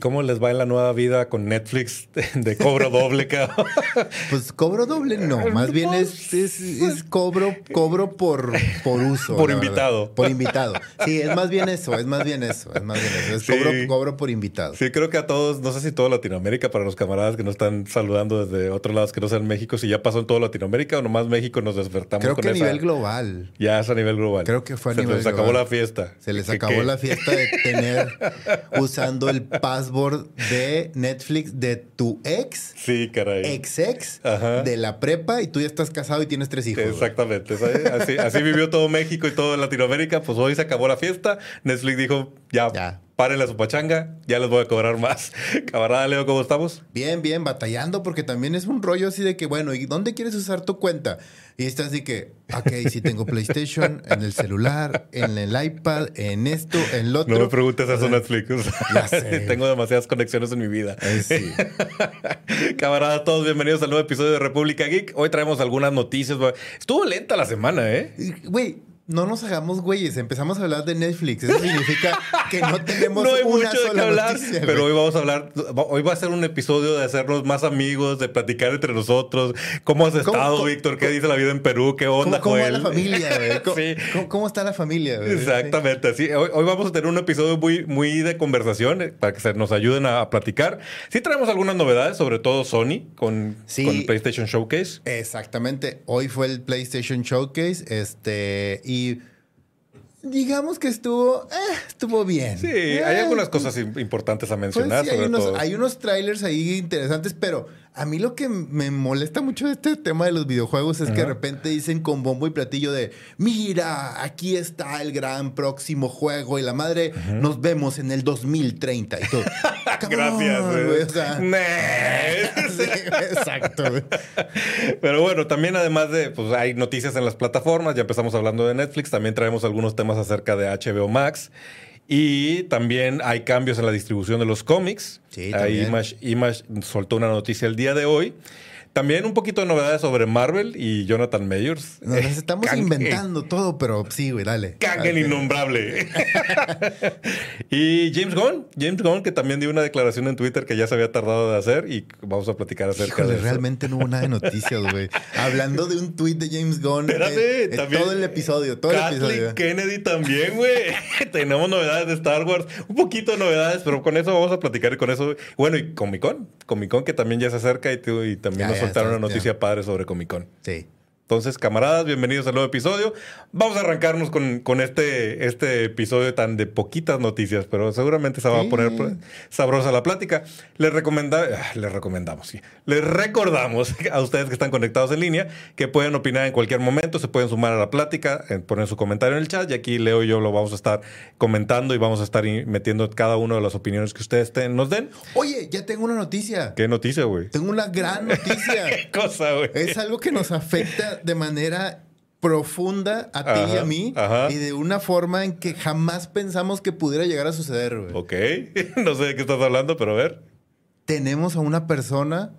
cómo les va en la nueva vida con Netflix de cobro doble, cabrón? Pues cobro doble no, más bien es, es, es cobro, cobro por, por uso. Por invitado. verdad. Por invitado. Sí, es más bien eso, es más bien eso, es más bien eso. Es Sí. cobro, cobro por invitado. Sí, creo que a todos, no sé si todo Latinoamérica, para los camaradas que nos están saludando desde otros lados que no sean México, si ya pasó en todo Latinoamérica o nomás México nos despertamos Creo con que a esa- nivel global. Ya es a nivel global. Creo que fue a Se nivel les acabó global. la fiesta. Se les ¿Qué- acabó qué? la fiesta de tener usando el de Netflix de tu ex, Sí, caray. ex ex Ajá. de la prepa y tú ya estás casado y tienes tres hijos. Exactamente. Así, así vivió todo México y todo Latinoamérica. Pues hoy se acabó la fiesta. Netflix dijo, ya, Ya. Párenle a su pachanga, ya les voy a cobrar más. Camarada Leo, ¿cómo estamos? Bien, bien, batallando porque también es un rollo así de que, bueno, ¿y dónde quieres usar tu cuenta? Y estás así que, ok, si tengo PlayStation, en el celular, en el iPad, en esto, en lo otro. No me preguntes eso, Netflix. Ya sé. Tengo demasiadas conexiones en mi vida. eh, sí. Camaradas, todos bienvenidos al nuevo episodio de República Geek. Hoy traemos algunas noticias. Estuvo lenta la semana, ¿eh? Güey, no nos hagamos güeyes. Empezamos a hablar de Netflix. Eso significa que no tenemos no hay una mucho de sola qué hablar, noticia, pero hoy vamos a hablar, hoy va a ser un episodio de hacernos más amigos, de platicar entre nosotros. ¿Cómo has ¿Cómo- estado, Víctor? ¿Qué dice la vida en Perú? ¿Qué onda, ¿Cómo, cómo va Joel? la familia, güey? ¿Cómo, Sí. cómo- cómo está la familia, güey? Exactamente, sí. Hoy, hoy vamos a tener un episodio muy, muy de conversación eh, para que se nos ayuden a, a platicar. Sí traemos algunas novedades, sobre todo Sony con, Sí. con PlayStation Showcase. Exactamente. Hoy fue el PlayStation Showcase. Este. Y. Digamos que estuvo. eh, estuvo bien. Sí, Eh, hay algunas cosas im- importantes a Pues mencionar, hay, sobre unos, todo. hay unos trailers ahí interesantes, pero a mí lo que me molesta mucho de este tema de los videojuegos es que de repente dicen con bombo y platillo de, mira, aquí está el gran próximo juego y la madre, nos vemos en el 2030 y todo. Gracias. güey, o sea, Nah. sí, exacto. güey. Pero bueno, también además de, pues hay noticias en las plataformas, ya empezamos hablando de Netflix, también traemos algunos temas acerca de HBO Max y también hay cambios en la distribución de los cómics. Sí, Ahí Image soltó una noticia el día de hoy. También un poquito de novedades sobre Marvel y Jonathan Mayers. Nos estamos Kang- inventando todo, pero sí, güey, dale. Kang el innombrable. y James Gunn, James Gunn, que también dio una declaración en Twitter que ya se había tardado de hacer y vamos a platicar acerca Híjole, de eso. realmente no hubo nada de noticias, güey. Hablando de un tweet de James Gunn. Espérate, eh, eh, también. todo el episodio, todo el episodio. Kennedy también, güey. Tenemos novedades de Star Wars. Un poquito de novedades, pero con eso vamos a platicar y con eso. Bueno, y Comic Con. Comic Con que también ya se acerca y, y también Ya, nos está, una noticia padre sobre Comic Con. Sí. Entonces, camaradas, bienvenidos al nuevo episodio. Vamos a arrancarnos con, con este, este episodio tan de poquitas noticias, pero seguramente se va Sí. a poner sabrosa la plática. Les, recomenda, ah, les recomendamos, sí. Les recordamos a ustedes que están conectados en línea que pueden opinar en cualquier momento, se pueden sumar a la plática, eh, poner su comentario en el chat y aquí Leo y yo lo vamos a estar comentando y vamos a estar metiendo cada una de las opiniones que ustedes te- nos den. Oye, ya tengo una noticia. ¿Qué noticia, güey? Tengo una gran noticia. ¿Qué cosa, güey? es algo que nos afecta de manera profunda a ti y a mí ajá. y de una forma en que jamás pensamos que pudiera llegar a suceder, güey. Ok, no sé de qué estás hablando, pero a ver. Tenemos a una persona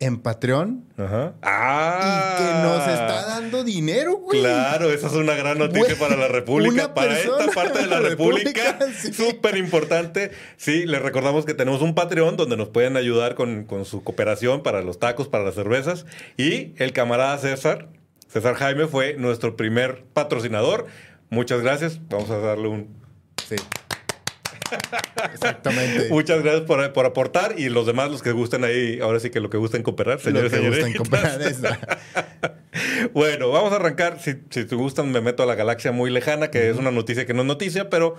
en Patreon Ajá. y Ah. que nos está dando dinero, güey. Claro, esa es una gran noticia Güey, para la República, para esta parte de la República. Sí. Súper importante. Sí, les recordamos que tenemos un Patreon donde nos pueden ayudar con, con su cooperación para los tacos, para las cervezas. Y el camarada César, César Jaime, fue nuestro primer patrocinador. Muchas gracias. Vamos a darle un... Sí. Exactamente. Muchas gracias por, por aportar y los demás, los que gusten ahí, ahora sí que lo que gusten cooperar, señores Lo que comprar esa. Bueno, vamos a arrancar. Si, si te gustan, me meto a la galaxia muy lejana, que es una noticia que no es noticia, pero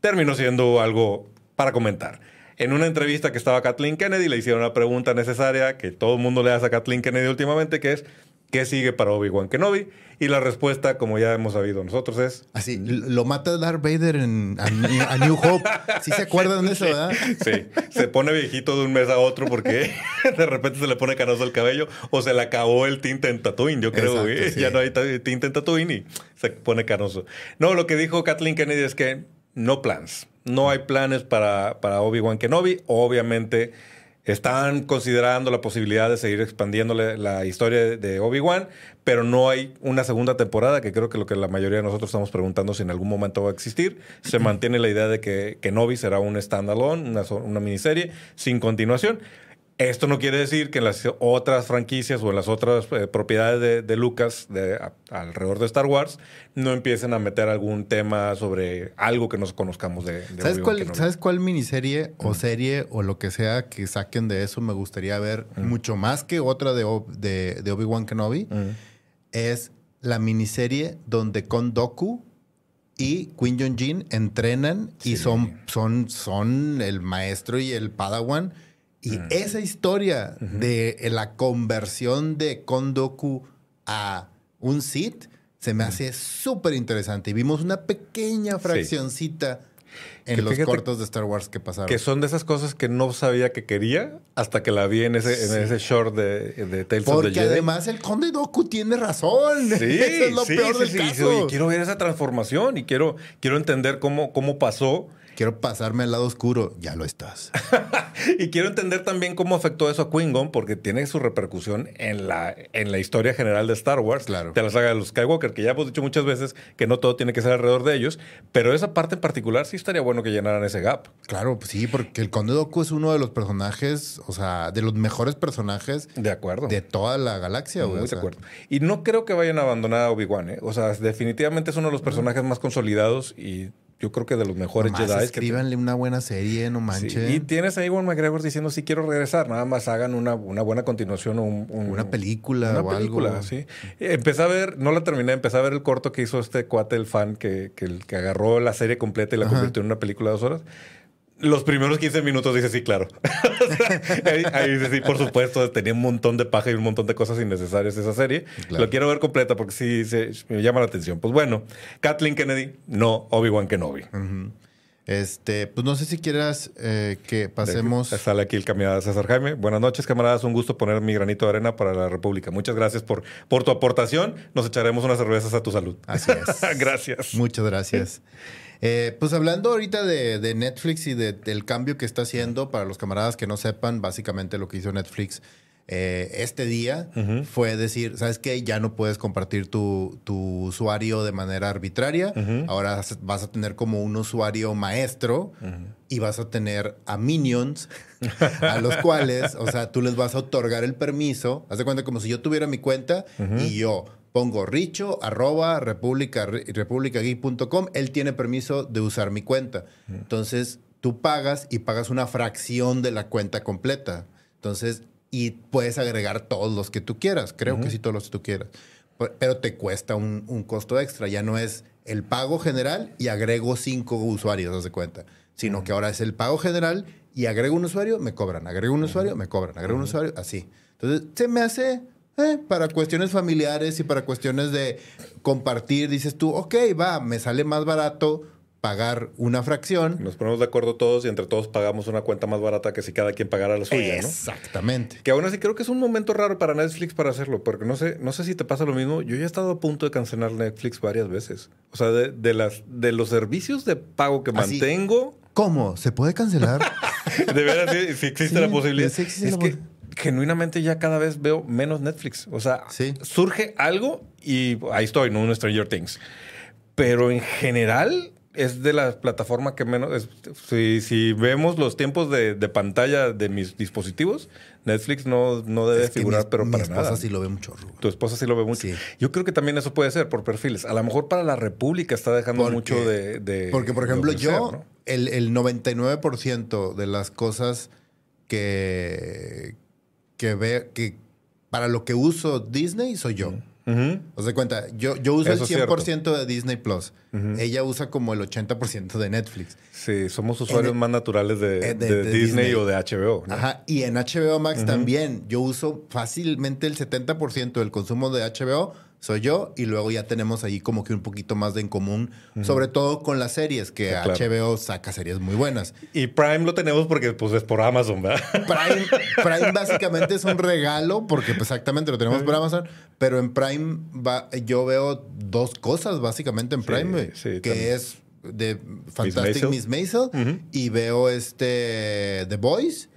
terminó siendo algo para comentar. En una entrevista que estaba Kathleen Kennedy, le hicieron una pregunta necesaria que todo el mundo le hace a Kathleen Kennedy últimamente, que es ¿qué sigue para Obi-Wan Kenobi? Y la respuesta, como ya hemos sabido nosotros, es Así, lo mata Darth Vader en a, a New Hope. ¿Sí se acuerdan de eso, verdad? Sí, se pone viejito de un mes a otro porque de repente se le pone canoso el cabello o se le acabó el tinte en Tatooine, yo creo, Exacto, sí. Ya no hay tinte en Tatooine y se pone canoso. No, lo que dijo Kathleen Kennedy es que no plans. No hay planes para, para Obi-Wan Kenobi. Obviamente Están considerando la posibilidad de seguir expandiendo la historia de Obi-Wan, pero no hay una segunda temporada, que creo que lo que la mayoría de nosotros estamos preguntando si en algún momento va a existir. Se mantiene la idea de que, que Novi será un standalone, una, una miniserie sin continuación. Esto no quiere decir que en las otras franquicias o en las otras eh, propiedades de, Lucas de, alrededor de Star Wars no empiecen a meter algún tema sobre algo que nos conozcamos de, ¿Sabes, cuál, ¿Sabes cuál miniserie o serie o lo que sea que saquen de eso me gustaría ver mucho más que otra de, de, Obi-Wan Kenobi? Es la miniserie donde Con Doku y Queen Jong-jin entrenan y son, son, son el maestro y el padawan y mm. esa historia de la conversión de Kondoku a un Sith se me hace súper interesante. Y vimos una pequeña fraccioncita en los cortos de Star Wars que pasaron. Que son de esas cosas que no sabía que quería hasta que la vi en ese, en ese short de, de Tales of the Jedi. además el Conde Doku tiene razón. Sí, Eso es lo peor del caso. Y quiero ver esa transformación y quiero, quiero entender cómo, cómo pasó quiero pasarme al lado oscuro, ya lo estás. y quiero entender también cómo afectó eso a Quingon, porque tiene su repercusión en la, en la historia general de Star Wars, claro. de la saga de los Skywalker, que ya hemos dicho muchas veces que no todo tiene que ser alrededor de ellos, pero esa parte en particular sí estaría bueno que llenaran ese gap. Claro, pues sí, porque el Conde Doku es uno de los personajes, o sea, de los mejores personajes de, acuerdo. de toda la galaxia. Muy de acuerdo. Y no creo que vayan a abandonar a Obi-Wan, ¿eh? O sea, definitivamente es uno de los personajes más consolidados y yo creo que de los mejores Jedi. Escríbanle una buena serie, no manches. Y tienes a Iwan McGregor diciendo si quiero regresar, nada más hagan una, una buena continuación o una película una o película, algo. sí. Empecé a ver, no la terminé, empecé a ver el corto que hizo este cuate, el fan, que, que, que agarró la serie completa y la convirtió en una película de dos horas. Los primeros 15 minutos dice sí, claro. ahí, dice sí, por supuesto. Tenía un montón de paja y un montón de cosas innecesarias esa serie. Lo quiero ver completa porque sí me llama la atención. Pues bueno, Kathleen Kennedy, no Obi-Wan Kenobi. Este, pues no sé si quieras eh, que pasemos. Sale aquí el camarada César Jaime. Buenas noches, camaradas. Un gusto poner mi granito de arena para la República. Muchas gracias por, por tu aportación. Nos echaremos unas cervezas a tu salud. Así es. gracias. Muchas gracias. Eh, pues hablando ahorita de, Netflix y del cambio que está haciendo, para los camaradas que no sepan, básicamente lo que hizo Netflix eh, este día fue decir, ¿sabes qué? Ya no puedes compartir tu, usuario de manera arbitraria. Ahora vas a tener como un usuario maestro y vas a tener a minions a los cuales, o sea, tú les vas a otorgar el permiso. Haz de cuenta como si yo tuviera mi cuenta y yo pongo richo arroba republica, Él tiene permiso de usar mi cuenta. Entonces, tú pagas y pagas una fracción de la cuenta completa. Entonces, y puedes agregar todos los que tú quieras. Creo que sí, todos los que tú quieras. Pero te cuesta un, costo extra. Ya no es el pago general y agrego cinco usuarios, haz de cuenta. Sino que ahora es el pago general y agrego un usuario, me cobran. Agrego un usuario, me cobran. Agrego un usuario, así. Entonces, se me hace eh, para cuestiones familiares y para cuestiones de compartir, dices tú, ok, va, me sale más barato pagar una fracción. Nos ponemos de acuerdo todos y entre todos pagamos una cuenta más barata que si cada quien pagara la suya, Exactamente. Que aún así creo que es un momento raro para Netflix para hacerlo, porque no sé, no sé si te pasa lo mismo. Yo ya he estado a punto de cancelar Netflix varias veces. O sea, de, las, de los servicios de pago que mantengo. ¿Cómo? ¿Se puede cancelar? de verdad, si, existe la posibilidad. es que genuinamente ya cada vez veo menos Netflix. O sea, surge algo y ahí estoy, ¿no? Un Stranger Things. Pero en general es de la plataforma que menos... si, vemos los tiempos de, pantalla de mis dispositivos, Netflix no, no debe figurar, pero para nada. Mi esposa sí lo ve mucho. Tu esposa sí lo ve mucho. Yo creo que también eso puede ser por perfiles. A lo mejor para la República está dejando mucho de, Porque, por ejemplo, yo, el, el 99% de las cosas que que ve que para lo que uso Disney soy yo. Os de cuenta, yo, yo uso el 100% de Disney Plus. Ella usa como el 80% de Netflix. Sí, somos usuarios más naturales de, eh, Disney, o de HBO. Ajá, y en HBO Max también. Yo uso fácilmente el 70% del consumo de HBO soy yo y luego ya tenemos ahí como que un poquito más de en común, sobre todo con las series, que HBO saca series muy buenas. Y Prime lo tenemos porque pues es por Amazon, ¿verdad? Prime, Prime básicamente es un regalo porque pues, exactamente lo tenemos por Amazon, pero en Prime va, yo veo dos cosas básicamente en Prime, que es de Fantastic Miss Maisel, y veo este The Boys.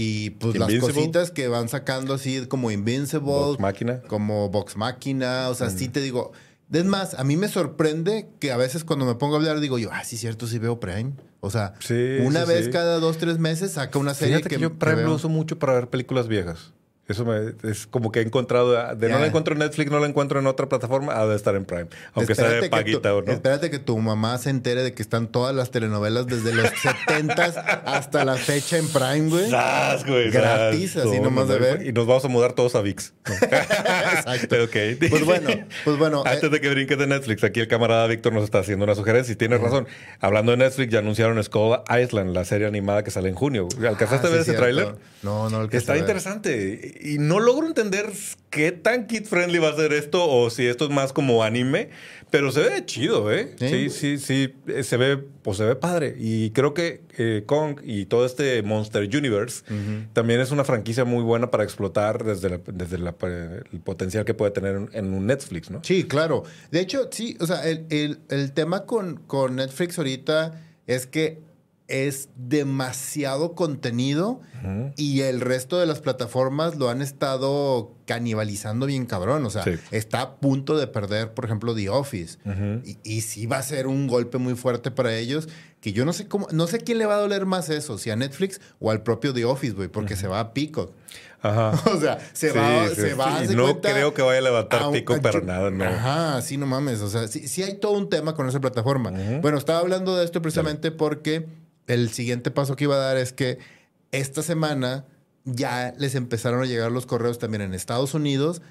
Y pues las cositas que van sacando así como Invincible, como Vox Máquina, o sea, sí te digo. Es más, a mí me sorprende que a veces cuando me pongo a hablar digo yo, ah, sí, cierto, sí veo Prime. O sea, Sí, una sí, vez sí. cada dos, tres meses saca una serie Fíjate que, que, yo Prime lo uso mucho para ver películas viejas. Eso me, es como que he encontrado, de no la encuentro en Netflix, no la encuentro en otra plataforma, ha de estar en Prime. Aunque sea de tu- paguita o no. Espérate que tu mamá se entere de que están todas las telenovelas desde los 70 hasta la fecha en Prime, güey. ¡Sas, güey! Gratis, ¡Sas! así No, nomás no, de ver. Y nos vamos a mudar todos a VIX. Exacto. Pues bueno, pues bueno. eh, Antes de que brinques de Netflix, aquí el camarada Víctor nos está haciendo una sugerencia y tienes razón. Hablando de Netflix, ya anunciaron Skull Island, la serie animada que sale en junio. ¿Alcanzaste ah, a ver sí, ese tráiler? No, no lo Está interesante. Y no logro entender qué tan kid friendly va a ser esto o si esto es más como anime, pero se ve chido, ¿eh? Sí, Sí. sí, sí. eh, Se ve, pues se ve padre. Y creo que eh, Kong y todo este Monster Universe también es una franquicia muy buena para explotar desde, la- desde la- el potencial que puede tener en, en un Netflix, ¿no? Sí, claro. De hecho, sí, o sea, el, el- el tema con, con Netflix ahorita es que es demasiado contenido y el resto de las plataformas lo han estado canibalizando bien cabrón. O sea, Sí. está a punto de perder, por ejemplo, The Office. y, y sí va a ser un golpe muy fuerte para ellos. Que yo no sé cómo, no sé quién le va a doler más eso, si a Netflix o al propio The Office, güey, porque se va a Peacock. Ajá. O sea, se Sí, va, sí, se va no cuenta, creo que vaya a levantar a un- para yo- nada, no. Ajá, sí, no mames. O sea, sí, sí hay todo un tema con esa plataforma. Bueno, estaba hablando de esto precisamente porque el siguiente paso que iba a dar es que esta semana ya les empezaron a llegar los correos también en Estados Unidos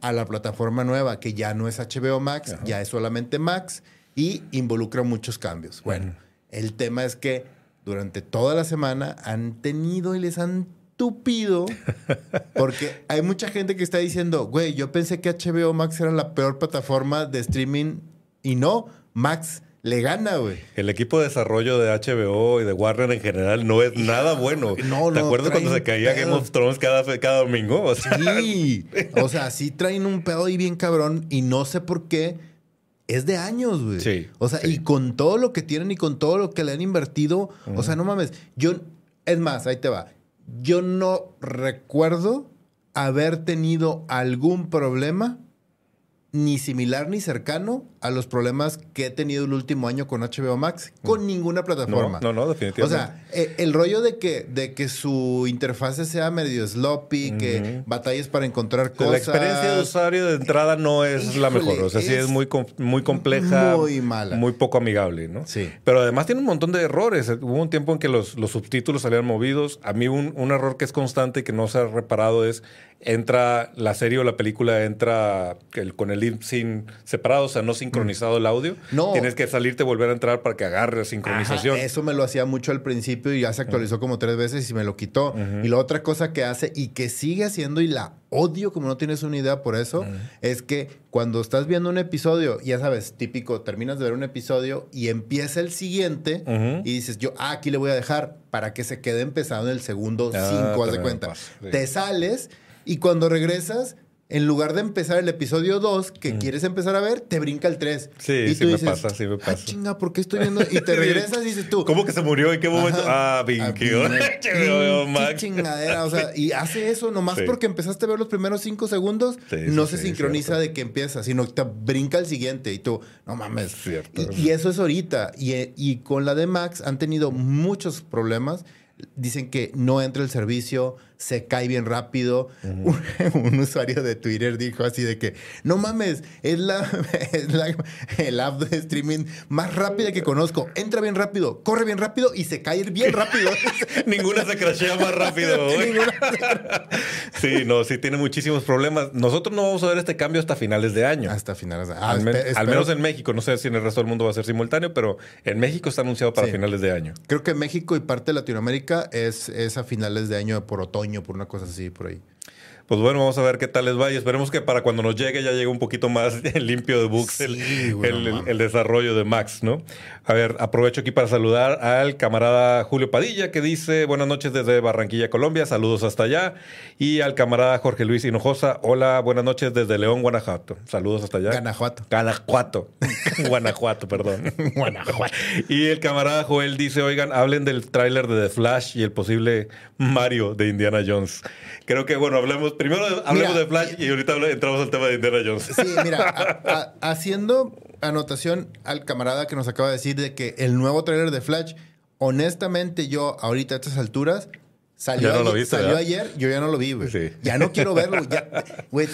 a la plataforma nueva, que ya no es HBO Max, ya es solamente Max y involucra muchos cambios. Bueno, el tema es que durante toda la semana han tenido y les han tupido porque hay mucha gente que está diciendo, güey, yo pensé que HBO Max era la peor plataforma de streaming y no, Max le gana, güey. El equipo de desarrollo de HBO y de Warner en general no es nada bueno. no, ¿Te no, acuerdas cuando se caía. Game of Thrones cada, domingo? O sea, Sí, o sea, sí traen un pedo ahí bien cabrón y no sé por qué. Es de años, güey. Sí, O sea, sí. y con todo lo que tienen y con todo lo que le han invertido, o sea, no mames. Yo, es más, ahí te va. Yo no recuerdo haber tenido algún problema ni similar ni cercano a los problemas que he tenido el último año con HBO Max, con ninguna plataforma. no, no, no, O definitivamente. sea, eh, el rollo de que, de que su interfase sea medio sloppy, que batalles para encontrar O cosas. la experiencia de usuario de entrada no es la mejor. O sea, sí es es muy, muy compleja. muy mala. Muy poco amigable, ¿no? Sí. Pero además tiene un montón de errores. Hubo un tiempo en que los, los subtítulos salían movidos. A mí un, un error que es constante y que no se ha reparado es entra la serie o la película entra el- con el lip sync separado, o sea, no sincronizado el audio. No. Tienes que salirte y volver a entrar para que agarre sincronización. Ajá, eso me lo hacía mucho al principio y ya se actualizó como tres veces y me lo quitó. Y la otra cosa que hace y que sigue haciendo y la odio como no tienes una idea por eso, es que cuando estás viendo un episodio, ya sabes, típico, terminas de ver un episodio y empieza el siguiente y dices, yo, ah, aquí le voy a dejar para que se quede empezado en el segundo Ah, cinco, haz de cuenta. sí. Te sales y cuando regresas... En lugar de empezar el episodio 2 que quieres empezar a ver, te brinca el 3. Sí, y sí me pasa, sí me Ah, pasa". chinga, ¿por qué estoy viendo? Y te regresas y dices tú. ¿Cómo que se murió? ¿En qué momento? Ajá. Ah, Vinky. Ah, Max. chingadera, o sea, y hace eso nomás Sí. porque empezaste a ver los primeros cinco segundos, Sí, no se sincroniza de que empieza, sino que te brinca el siguiente y tú, no mames. Cierto. Y, y eso es ahorita. Y, y con la de Max han tenido muchos problemas. Dicen que no entra el servicio, se cae bien rápido. un, un usuario de Twitter dijo así de que, no mames, es la, es la el app de streaming más rápida que conozco. Entra bien rápido, corre bien rápido y se cae bien rápido. Ninguna se crashea más rápido. sí, no, sí tiene muchísimos problemas. Nosotros no vamos a ver este cambio hasta finales de año. Hasta finales de ah, al, men- menos en México. No sé si en el resto del mundo va a ser simultáneo, pero en México está anunciado para Sí. finales de año. Creo que México y parte de Latinoamérica es, es a finales de año por otoño, por una cosa así, por ahí. Pues bueno, vamos a ver qué tal les va y esperemos que para cuando nos llegue ya llegue un poquito más limpio de bugs el, Sí, güey, el- no el- mames. el desarrollo de Max, ¿no? A ver, aprovecho aquí para saludar al camarada Julio Padilla que dice buenas noches desde Barranquilla, Colombia, saludos hasta allá. Y al camarada Jorge Luis Hinojosa, hola, buenas noches desde León, Guanajuato. Saludos hasta allá. Guanajuato. Guanajuato. Guanajuato, perdón. Guanajuato. Y el camarada Joel dice, oigan, hablen del tráiler de The Flash y el posible Mario de Indiana Jones. Creo que, bueno, hablemos, primero hablemos Mira, de Flash y ahorita entramos al tema de Indiana Jones. Sí, mira, a- a- haciendo anotación al camarada que nos acaba de decir de que el nuevo tráiler de Flash, honestamente yo ahorita a estas alturas salió, lo ayer, viste, salió ayer, yo ya no lo vi, güey. Sí. Ya no quiero verlo, ya, güey.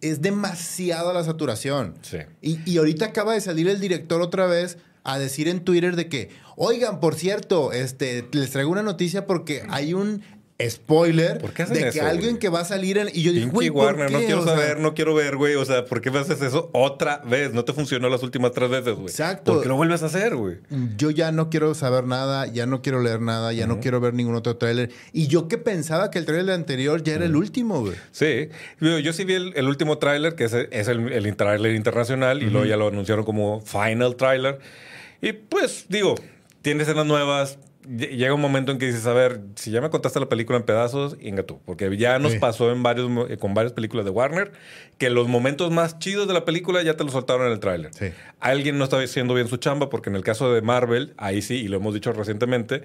Es demasiada la saturación. Sí. Y, y ahorita acaba de salir el director otra vez a decir en Twitter de que, oigan, por cierto, este, les traigo una noticia porque hay un spoiler ¿Por qué hacen de que eso, alguien güey? que va a salir en... Y yo Pinky güey, ¿por Warner, no qué? quiero O sea, saber, no quiero ver, güey. O sea, ¿por qué me haces eso otra vez? No te funcionó las últimas tres veces, güey. Exacto. ¿Por qué lo vuelves a hacer, güey? Yo ya no quiero saber nada, ya no quiero leer nada, ya no quiero ver ningún otro tráiler. Y yo que pensaba que el tráiler anterior ya era el último, güey. Sí, yo, yo sí vi el, el último tráiler, que es, el- es el, el tráiler internacional, y luego ya lo anunciaron como final tráiler. Y pues, digo, tiene escenas nuevas. Ll- Llega un momento en que dices, a ver, si ya me contaste la película en pedazos, inga tú. Porque ya nos Sí. pasó en varios, eh, con varias películas de Warner que los momentos más chidos de la película ya te los soltaron en el tráiler. Sí. Alguien no está haciendo bien su chamba porque en el caso de Marvel, ahí sí, y lo hemos dicho recientemente,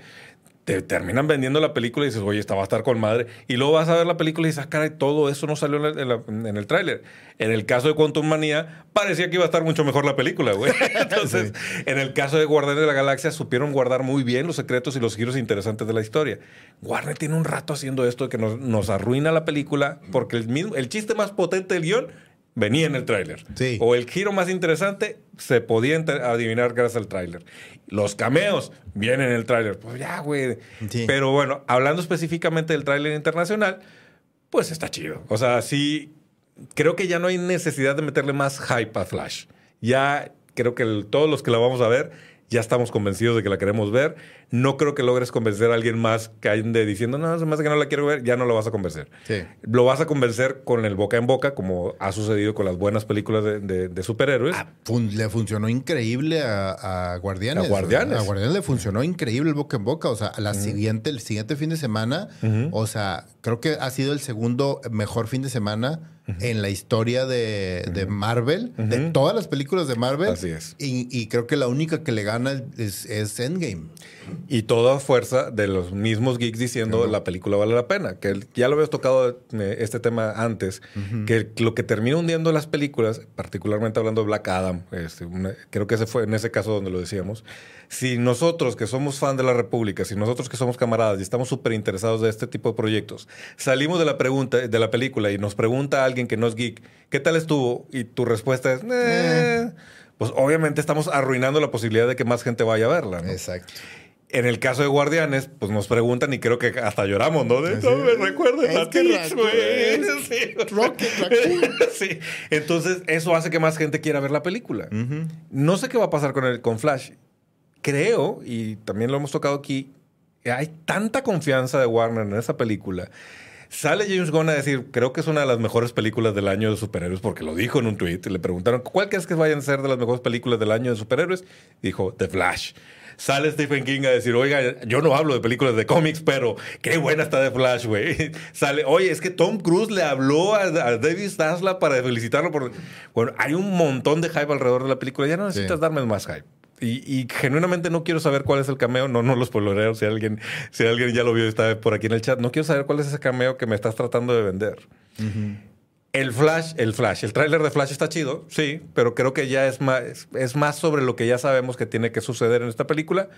te terminan vendiendo la película y dices, oye, esta va a estar con madre. Y luego vas a ver la película y dices, ah, caray, todo eso no salió en el, en la- en el tráiler. En el caso de Quantum Manía, parecía que iba a estar mucho mejor la película, güey. Entonces, en el caso de Guardianes de la Galaxia, supieron guardar muy bien los secretos y los giros interesantes de la historia. Warner tiene un rato haciendo esto de que nos, nos arruina la película porque el, mismo, el chiste más potente del guion venía en el tráiler. Sí. O el giro más interesante se podía adivinar gracias al tráiler. Los cameos vienen en el tráiler. Pues ya, güey. Sí. Pero bueno, hablando específicamente del tráiler internacional, pues está chido. O sea, sí, creo que ya no hay necesidad de meterle más hype a Flash. Ya creo que el- todos los que la vamos a ver ya estamos convencidos de que la queremos ver. No creo que logres convencer a alguien más que ande diciendo, no, se me hace que no la quiero ver, ya no lo vas a convencer. Sí. Lo vas a convencer con el boca en boca, como ha sucedido con las buenas películas de, de- de superhéroes. Ah, fun- le funcionó increíble a, a Guardianes. A Guardianes. A Guardianes le funcionó increíble el boca en boca. O sea, la siguiente, el siguiente fin de semana, o sea, creo que ha sido el segundo mejor fin de semana en la historia de, de Marvel, de todas las películas de Marvel. Así es. Y, y creo que la única que le gana es, es Endgame. Y toda fuerza de los mismos geeks diciendo la película vale la pena. Que ya lo habías tocado eh, este tema antes. Que lo que termina hundiendo las películas, particularmente hablando de Black Adam, este, una- creo que ese fue en ese caso donde lo decíamos. Si nosotros que somos fan de la República, si nosotros que somos camaradas y estamos súper interesados de este tipo de proyectos, salimos de la pregunta de la película y nos pregunta a alguien que no es geek, ¿qué tal estuvo? Y tu respuesta es, "Eh", pues obviamente estamos arruinando la posibilidad de que más gente vaya a verla. ¿no? Exacto. En el caso de Guardianes, pues nos preguntan y creo que hasta lloramos, ¿no? De, no me Es a Raccoon güey. Sí. Entonces, eso hace que más gente quiera ver la película. No sé qué va a pasar con, el, con Flash. Creo, y también lo hemos tocado aquí, hay tanta confianza de Warner en esa película. Sale James Gunn a decir, creo que es una de las mejores películas del año de superhéroes, porque lo dijo en un tweet. Le preguntaron, ¿cuál crees que vayan a ser de las mejores películas del año de superhéroes? Dijo, The Flash. Sale Stephen King a decir, oiga, yo no hablo de películas de cómics, pero qué buena está The Flash, güey. Sale, oye, es que Tom Cruise le habló a, a David Zaslav para felicitarlo por... Bueno, hay un montón de hype alrededor de la película. Ya no necesitas Sí. darme más hype. Y, y genuinamente no quiero saber cuál es el cameo. No, no los poloreo. Si alguien, si alguien ya lo vio está por aquí en el chat. No quiero saber cuál es ese cameo que me estás tratando de vender. El Flash, el Flash, el tráiler de Flash está chido, sí, pero creo que ya es más, es más sobre lo que ya sabemos que tiene que suceder en esta película.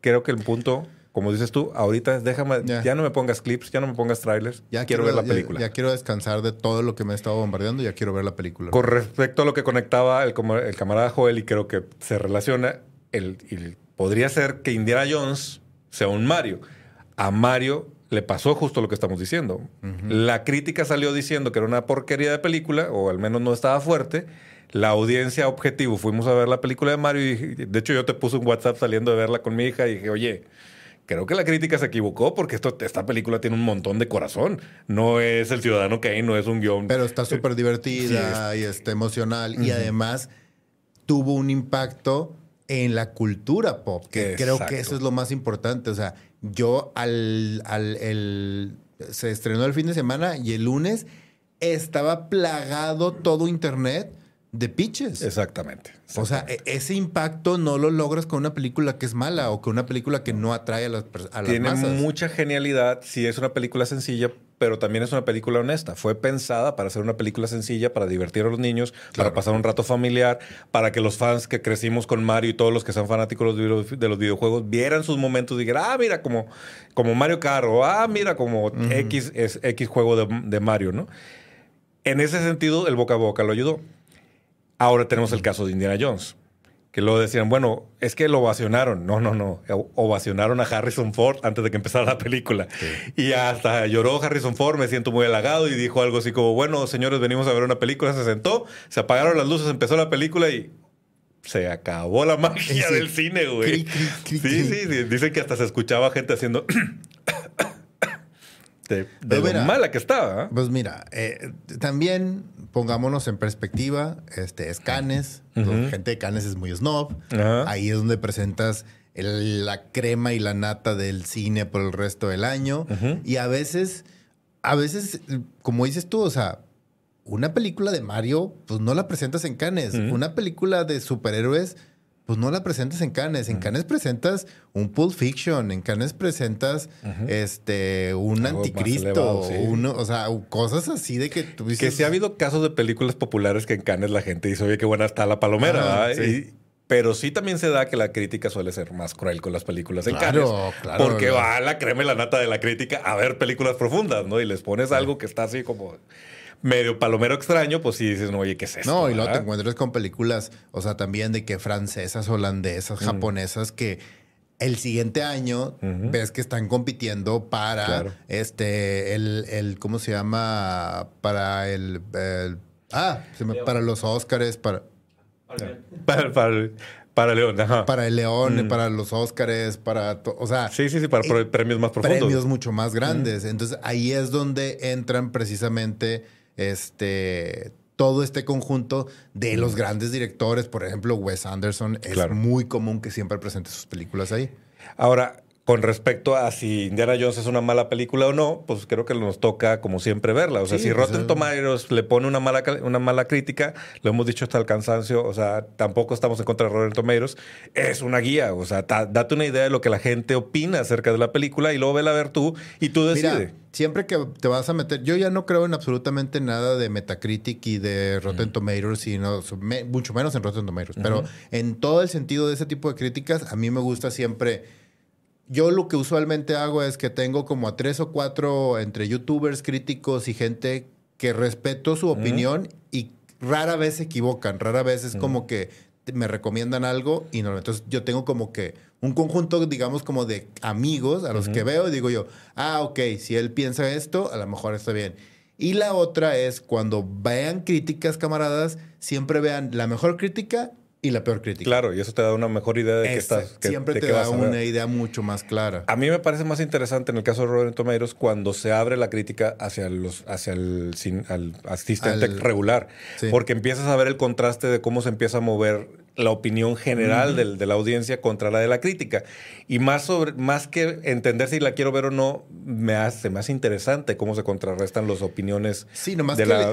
Creo que el punto, como dices tú, ahorita déjame, ya, Ya. no me pongas clips, ya no me pongas trailers, Ya quiero, ver la película. Ya, quiero descansar de todo lo que me he estado bombardeando. Ya quiero ver la película. Con respecto a lo que conectaba el, el camarada Joel, y creo que se relaciona, el, el- podría ser que Indiana Jones sea un Mario. A Mario le pasó justo lo que estamos diciendo. La crítica salió diciendo que era una porquería de película, o al menos no estaba fuerte. La audiencia objetivo, fuimos a ver la película de Mario y de hecho yo te puse un WhatsApp saliendo de verla con mi hija y dije, oye, creo que la crítica se equivocó porque esto, esta película tiene un montón de corazón. No es El Ciudadano Kane, no es un guion. Pero está súper divertida y está emocional. Y además tuvo un impacto en la cultura pop, que creo que eso es lo más importante. O sea, yo al, al el, se estrenó el fin de semana y el lunes estaba plagado todo internet de pitches. Exactamente, O sea, e, ese impacto no lo logras con una película que es mala o con una película que no atrae a las, a Tiene mucha genialidad. Sí, es una película sencilla, pero también es una película honesta. Fue pensada para ser una película sencilla, para divertir a los niños, para pasar un rato familiar, para que los fans que crecimos con Mario y todos los que sean fanáticos de los, videojuegos vieran sus momentos y dijeran, ah, mira, como, como Mario Kart, o ah, mira, como X, es, X juego de, de Mario, ¿no? En ese sentido, el boca a boca lo ayudó. Ahora tenemos el caso de Indiana Jones, que luego decían, bueno, es que lo ovacionaron. No, no, no. Ovacionaron a Harrison Ford antes de que empezara la película. Y hasta lloró Harrison Ford, me siento muy halagado, y dijo algo así como, bueno, señores, venimos a ver una película, se sentó, se apagaron las luces, empezó la película y se acabó la magia del cine, güey. sí, sí, sí. Dicen que hasta se escuchaba gente haciendo... de, lo mala que estaba. ¿ah? Pues mira, eh, también pongámonos en perspectiva, este, es Cannes, gente de Cannes es muy snob, ahí es donde presentas la crema y la nata del cine por el resto del año, y a veces, a veces, como dices tú, o sea, una película de Mario, pues no la presentas en Cannes, una película de superhéroes pues no la presentas en Cannes. En Cannes presentas un Pulp Fiction, en Cannes presentas este un anticristo, o sea, cosas así de que tú Que sí ha habido casos de películas populares que en Cannes la gente dice, oye, qué buena está la palomera, pero sí también se da que la crítica suele ser más cruel con las películas en Cannes. Claro, porque va la crema y la nata de la crítica a ver películas profundas, ¿no? Y les pones algo que está así como medio palomero extraño, pues sí dices, no, oye, ¿qué es esto? No, y luego te encuentras con películas, o sea, también de que francesas, holandesas, mm. japonesas, que el siguiente año ves que están compitiendo para este, el, el, ¿cómo se llama? Para el, ah, para los Óscares, para... Para, para, para León, ajá. Para el León, mm. para los Óscares, para. O sea. Sí, sí, sí, para premios más profundos. Premios mucho más grandes. Entonces ahí es donde entran precisamente este, todo este conjunto de los grandes directores. Por ejemplo, Wes Anderson es muy común que siempre presente sus películas ahí. Ahora, con respecto a si Indiana Jones es una mala película o no, pues creo que nos toca, como siempre, verla. O sea, si pues, Rotten Tomatoes le pone una mala, una mala crítica, lo hemos dicho hasta el cansancio, o sea, tampoco estamos en contra de Rotten Tomatoes, es una guía. O sea, date una idea de lo que la gente opina acerca de la película y luego vela a ver tú y tú decides. siempre que te vas a meter, yo ya no creo en absolutamente nada de Metacritic y de Rotten Tomatoes, sino mucho menos en Rotten Tomatoes, pero en todo el sentido de ese tipo de críticas, a mí me gusta siempre yo lo que usualmente hago es que tengo como a tres o cuatro entre youtubers, críticos y gente que respeto su opinión y rara vez se equivocan, rara vez es como que me recomiendan algo y no. Entonces yo tengo como que un conjunto, digamos, como de amigos a los que veo y digo yo, ah, ok, si él piensa esto, a lo mejor está bien. Y la otra es cuando vean críticas, camaradas, siempre vean la mejor crítica y la peor crítica. Claro, y eso te da una mejor idea de que estás. siempre te da una idea mucho más clara. A mí me parece más interesante en el caso de Roberto Tomeiros cuando se abre la crítica hacia los hacia el al asistente regular, porque empiezas a ver el contraste de cómo se empieza a mover la opinión general de la audiencia contra la de la crítica. Y más, sobre, más que entender si la quiero ver o no, me hace más interesante cómo se contrarrestan las opiniones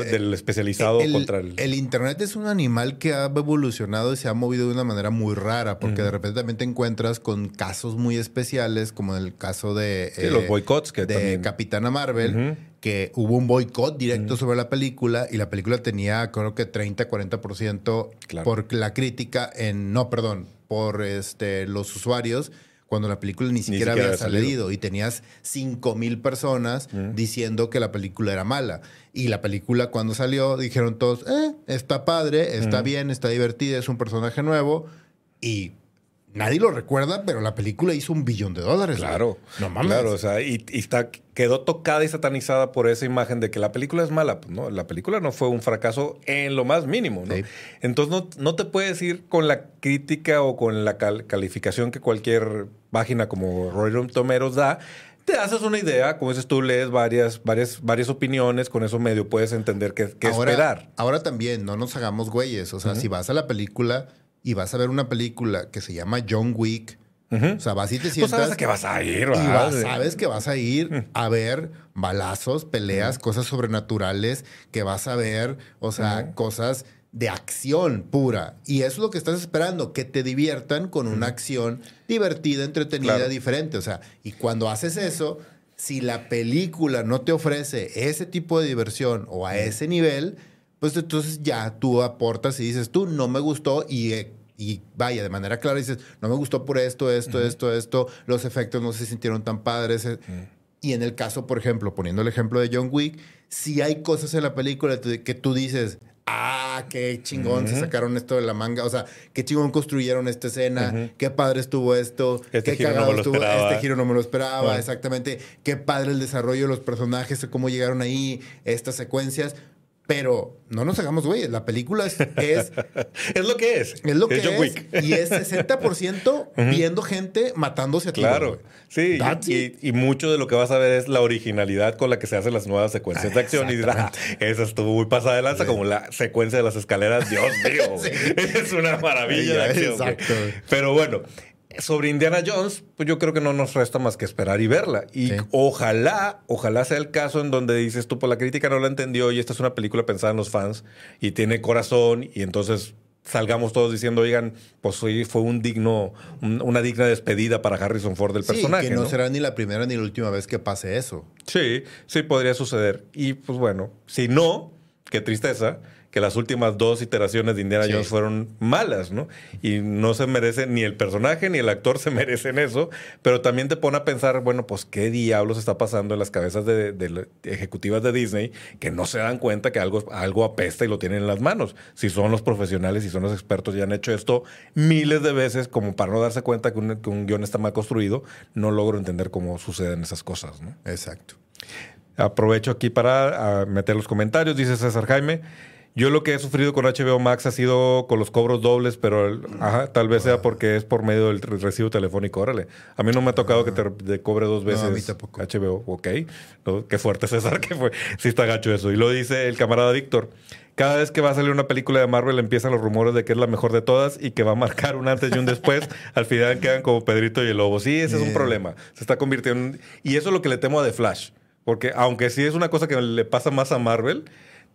del especializado contra el... El Internet es un animal que ha evolucionado y se ha movido de una manera muy rara, porque de repente también te encuentras con casos muy especiales, como en el caso de... los boicots que De Capitana Marvel que hubo un boicot directo sobre la película y la película tenía creo que 30, 40% por la crítica en, no, perdón, por este, los usuarios cuando la película ni siquiera, había salido. y tenías 5 mil personas diciendo que la película era mala. Y la película cuando salió dijeron todos, eh, está padre, está bien, está divertida, es un personaje nuevo y nadie lo recuerda, pero la película hizo un billón de dólares. Claro. No mames. Claro, o sea, y, está, quedó tocada y satanizada por esa imagen de que la película es mala. Pues, no, la película no fue un fracaso en lo más mínimo, ¿no? Entonces no, no, te puedes ir con la crítica o con la calificación que cualquier página como Roy Tomeros da te haces una idea, como dices tú, lees varias, varias, varias opiniones, con eso medio puedes entender qué, esperar. Ahora también, no nos hagamos güeyes. O sea, si vas a la película, y vas a ver una película que se llama John Wick. O sea, vas y te sientas. sabes que vas a ir, Y sabes que vas a ir a ver balazos, peleas, cosas sobrenaturales, que vas a ver, o sea, cosas de acción pura. Y eso es lo que estás esperando, que te diviertan con una acción divertida, entretenida, diferente. O sea, y cuando haces eso, si la película no te ofrece ese tipo de diversión o a ese nivel, pues entonces ya tú aportas y dices, tú no me gustó y, eh, y vaya, de manera clara dices, no me gustó por esto, esto, esto, esto, los efectos no se sintieron tan padres. Eh". Y en el caso, por ejemplo, poniendo el ejemplo de John Wick, si hay cosas en la película que tú dices, ah, qué chingón se sacaron esto de la manga, o sea, qué chingón construyeron esta escena, qué padre estuvo esto, este qué cagado estuvo, este giro no me lo esperaba, exactamente, qué padre el desarrollo de los personajes, cómo llegaron ahí, estas secuencias. Pero no nos hagamos güeyes, la película es... Es, lo que es. Es lo que es. Y es 60% viendo gente matándose a ti. Claro. Sí, y, mucho de lo que vas a ver es la originalidad con la que se hacen las nuevas secuencias de acción. Y dirás, ah, esa estuvo muy pasada de lanza, como la secuencia de las escaleras. Dios mío, es una maravilla de acción. Exacto. Pero bueno, sobre Indiana Jones, pues yo creo que no nos resta más que esperar y verla. Y ojalá, ojalá sea el caso en donde dices tú, pues la crítica no la entendió y esta es una película pensada en los fans y tiene corazón y entonces salgamos todos diciendo, oigan, pues fue un digno, una digna despedida para Harrison Ford del personaje. Que no, será ni la primera ni la última vez que pase eso. Sí, sí podría suceder. Y pues bueno, si no, qué tristeza que las últimas dos iteraciones de Indiana Jones fueron malas, ¿no? Y no se merece, ni el personaje ni el actor se merecen eso, pero también te pone a pensar, bueno, pues qué diablos está pasando en las cabezas de, ejecutivas de Disney que no se dan cuenta que algo, algo apesta y lo tienen en las manos. Si son los profesionales, si son los expertos y han hecho esto miles de veces como para no darse cuenta que un, que un guion está mal construido, no logro entender cómo suceden esas cosas, ¿no? Exacto. Aprovecho aquí para ah, meter los comentarios, dice César Jaime. Yo lo que he sufrido con HBO Max ha sido con los cobros dobles, pero tal vez sea porque es por medio del recibo telefónico. Órale. A mí no me ha tocado que te, cobre dos veces HBO. Ok. qué fuerte, César, que fue. Sí está gacho eso. Y lo dice el camarada Víctor. Cada vez que va a salir una película de Marvel empiezan los rumores de que es la mejor de todas y que va a marcar un antes y un después. Al final quedan como Pedrito y el Lobo. Sí, ese es un problema. Se está convirtiendo en... Y eso es lo que le temo a The Flash. Porque aunque sí es una cosa que le pasa más a Marvel,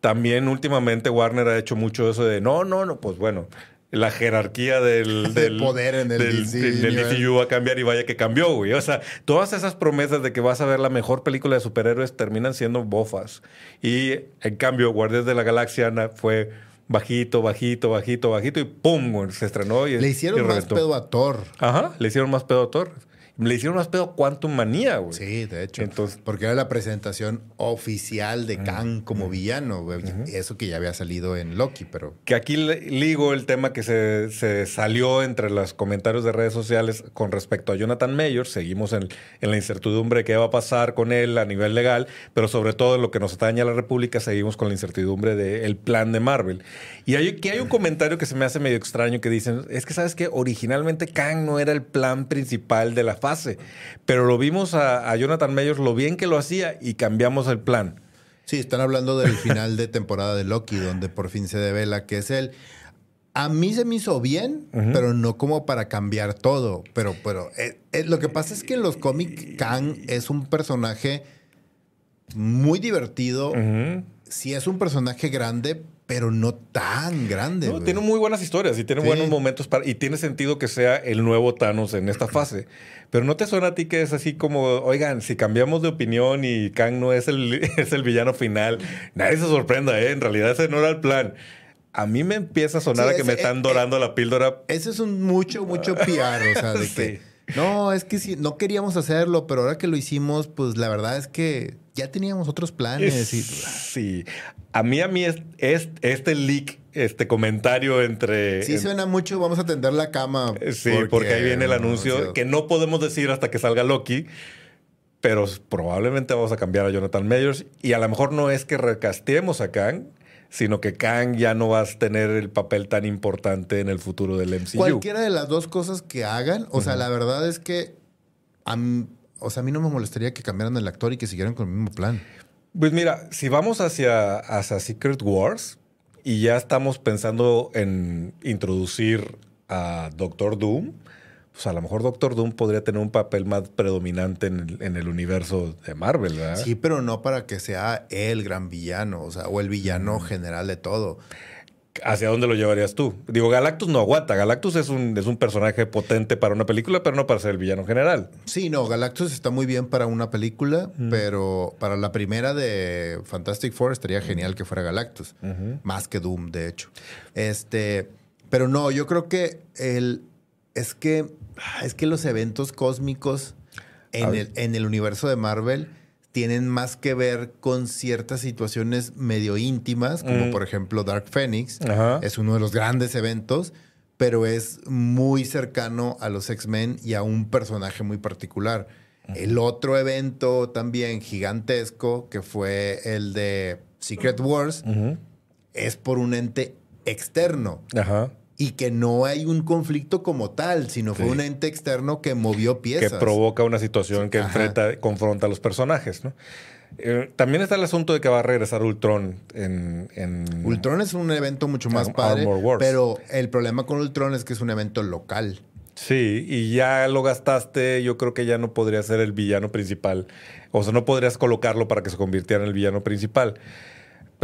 también últimamente Warner ha hecho mucho eso de no, no, no, pues bueno, la jerarquía del, poder en el DCU va a cambiar y vaya que cambió, güey. O sea, todas esas promesas de que vas a ver la mejor película de superhéroes terminan siendo bofas. Y en cambio, Guardias de la Galaxia fue bajito, bajito, bajito, bajito y ¡pum! Se estrenó y Le hicieron más pedo a Thor. Ajá, le hicieron más pedo a Thor le hicieron más pedo Quantum Manía, güey. Sí, de hecho. Entonces, porque era la presentación oficial de Kang como villano, güey. Eso que ya había salido en Loki, pero. Que aquí ligo el tema que se, salió entre los comentarios de redes sociales con respecto a Jonathan Mayer. Seguimos en, la incertidumbre de qué va a pasar con él a nivel legal, pero sobre todo en lo que nos atañe a la República, seguimos con la incertidumbre del plan de Marvel. Y aquí hay un comentario que se me hace medio extraño que dicen: es que sabes que originalmente Kang no era el plan principal de la fase. Pero lo vimos a, Jonathan Mayors lo bien que lo hacía y cambiamos el plan. Sí, están hablando del final de temporada de Loki, donde por fin se devela que es él. A mí se me hizo bien, pero no como para cambiar todo. Pero, pero eh, eh, lo que pasa es que en los cómics Kang es un personaje muy divertido. Sí es un personaje grande, pero no tan grande. No, tiene muy buenas historias y tiene buenos momentos para, y tiene sentido que sea el nuevo Thanos en esta fase. Pero no te suena a ti que es así como, oigan, si cambiamos de opinión y Kang no es el, es el villano final, nadie se sorprenda, ¿eh? En realidad ese no era el plan. A mí me empieza a sonar a que me están eh, dorando la píldora. Ese es un mucho, mucho PR, o sea, de que No, es que sí, no queríamos hacerlo, pero ahora que lo hicimos, pues la verdad es que ya teníamos otros planes. Y... Sí. A mí, a mí es, este leak, este comentario entre. Sí, suena mucho. Vamos a tender la cama. Sí, porque, ahí viene el anuncio que no podemos decir hasta que salga Loki. Pero probablemente vamos a cambiar a Jonathan Mayors. Y a lo mejor no es que recastemos a Kang, sino que Kang ya no va a tener el papel tan importante en el futuro del MCU. Cualquiera de las dos cosas que hagan, o sea, la verdad es que a mí, o sea, a mí no me molestaría que cambiaran el actor y que siguieran con el mismo plan. Pues mira, si vamos hacia, hacia Secret Wars y ya estamos pensando en introducir a Doctor Doom, pues a lo mejor Doctor Doom podría tener un papel más predominante en el, universo de Marvel, ¿verdad? Sí, pero no para que sea el gran villano, o sea, o el villano general de todo. ¿Hacia dónde lo llevarías tú? Digo, Galactus no aguanta. Galactus es un, es un personaje potente para una película, pero no para ser el villano general. Sí, no, Galactus está muy bien para una película, pero para la primera de Fantastic Four estaría genial que fuera Galactus. Más que Doom, de hecho. Este, pero no, yo creo que el, es que es que los eventos cósmicos en el, en el, universo de Marvel tienen más que ver con ciertas situaciones medio íntimas, como mm. por ejemplo Dark Phoenix. Es uno de los grandes eventos, pero es muy cercano a los X-Men y a un personaje muy particular. El otro evento también gigantesco, que fue el de Secret Wars, es por un ente externo. Ajá y que no hay un conflicto como tal, sino fue un ente externo que movió piezas. Que provoca una situación que enfrenta, confronta a los personajes, ¿no? Eh, también está el asunto de que va a regresar Ultron en, Ultron es un evento mucho más padre, pero el problema con Ultron es que es un evento local. Sí, y ya lo gastaste, yo creo que ya no podría ser el villano principal. O sea, no podrías colocarlo para que se convirtiera en el villano principal.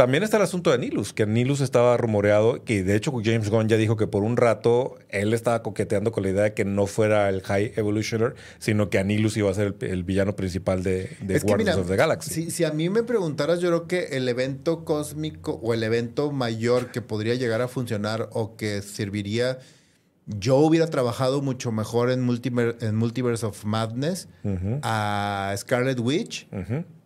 También está el asunto de Nilus, que Nilus estaba rumoreado, que de hecho James Gunn ya dijo que por un rato él estaba coqueteando con la idea de que no fuera el High Evolutioner, sino que Anilus iba a ser el, villano principal de, de Guardians of the Galaxy. Si, si, a mí me preguntaras, yo creo que el evento cósmico o el evento mayor que podría llegar a funcionar o que serviría, yo hubiera trabajado mucho mejor en, en Multiverse of Madness a Scarlet Witch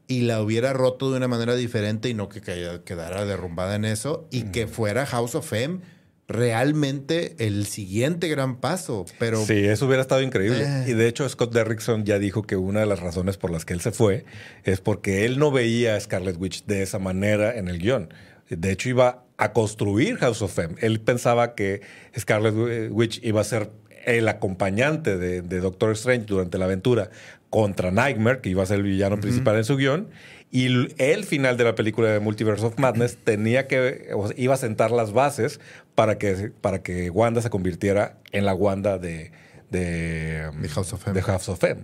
y la hubiera roto de una manera diferente y no que quedara derrumbada en eso y que fuera House of M realmente el siguiente gran paso, pero... Sí, eso hubiera estado increíble. Eh. Y de hecho Scott Derrickson ya dijo que una de las razones por las que él se fue es porque él no veía a Scarlet Witch de esa manera en el guion. De hecho iba a construir House of M. Él pensaba que Scarlet Witch iba a ser el acompañante de, de, Doctor Strange durante la aventura contra Nightmare, que iba a ser el villano principal en su guion. Y el final de la película de Multiverse of Madness tenía que, iba a sentar las bases para que, para que Wanda se convirtiera en la Wanda de, de, House of M. House of M.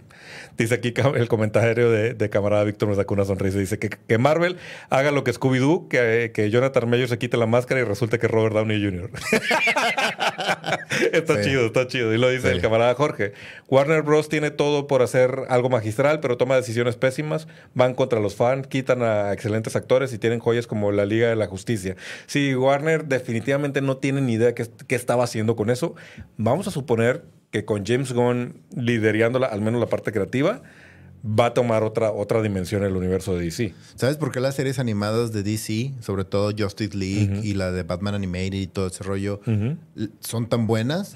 Dice aquí el comentario de, camarada Víctor nos saca una sonrisa. Dice que, que Marvel haga lo que Scooby-Doo, que, que, Jonathan Mayer se quite la máscara y resulta que es Robert Downey Jr. está chido, está chido. Y lo dice el camarada Jorge. Warner Bros. tiene todo por hacer algo magistral, pero toma decisiones pésimas, van contra los fans, quitan a excelentes actores y tienen joyas como la Liga de la Justicia. Sí, Warner definitivamente no tiene ni idea qué, qué estaba haciendo con eso. Vamos a suponer que con James Gunn liderándola, al menos la parte creativa, va a tomar otra, otra dimensión en el universo de DC. ¿Sabes por qué las series animadas de DC, sobre todo Justice League y la de Batman Animated y todo ese rollo, son tan buenas?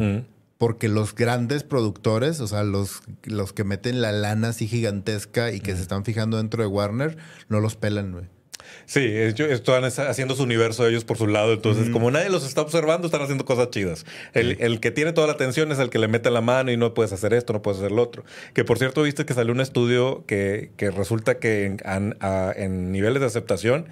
Porque los grandes productores, o sea, los, los que meten la lana así gigantesca y que se están fijando dentro de Warner, no los pelan, güey. Sí, ellos están haciendo su universo ellos por su lado. Entonces, como nadie los está observando, están haciendo cosas chidas. El, que tiene toda la atención es el que le mete la mano y no puedes hacer esto, no puedes hacer lo otro. Que por cierto, viste que salió un estudio que, resulta que en niveles de aceptación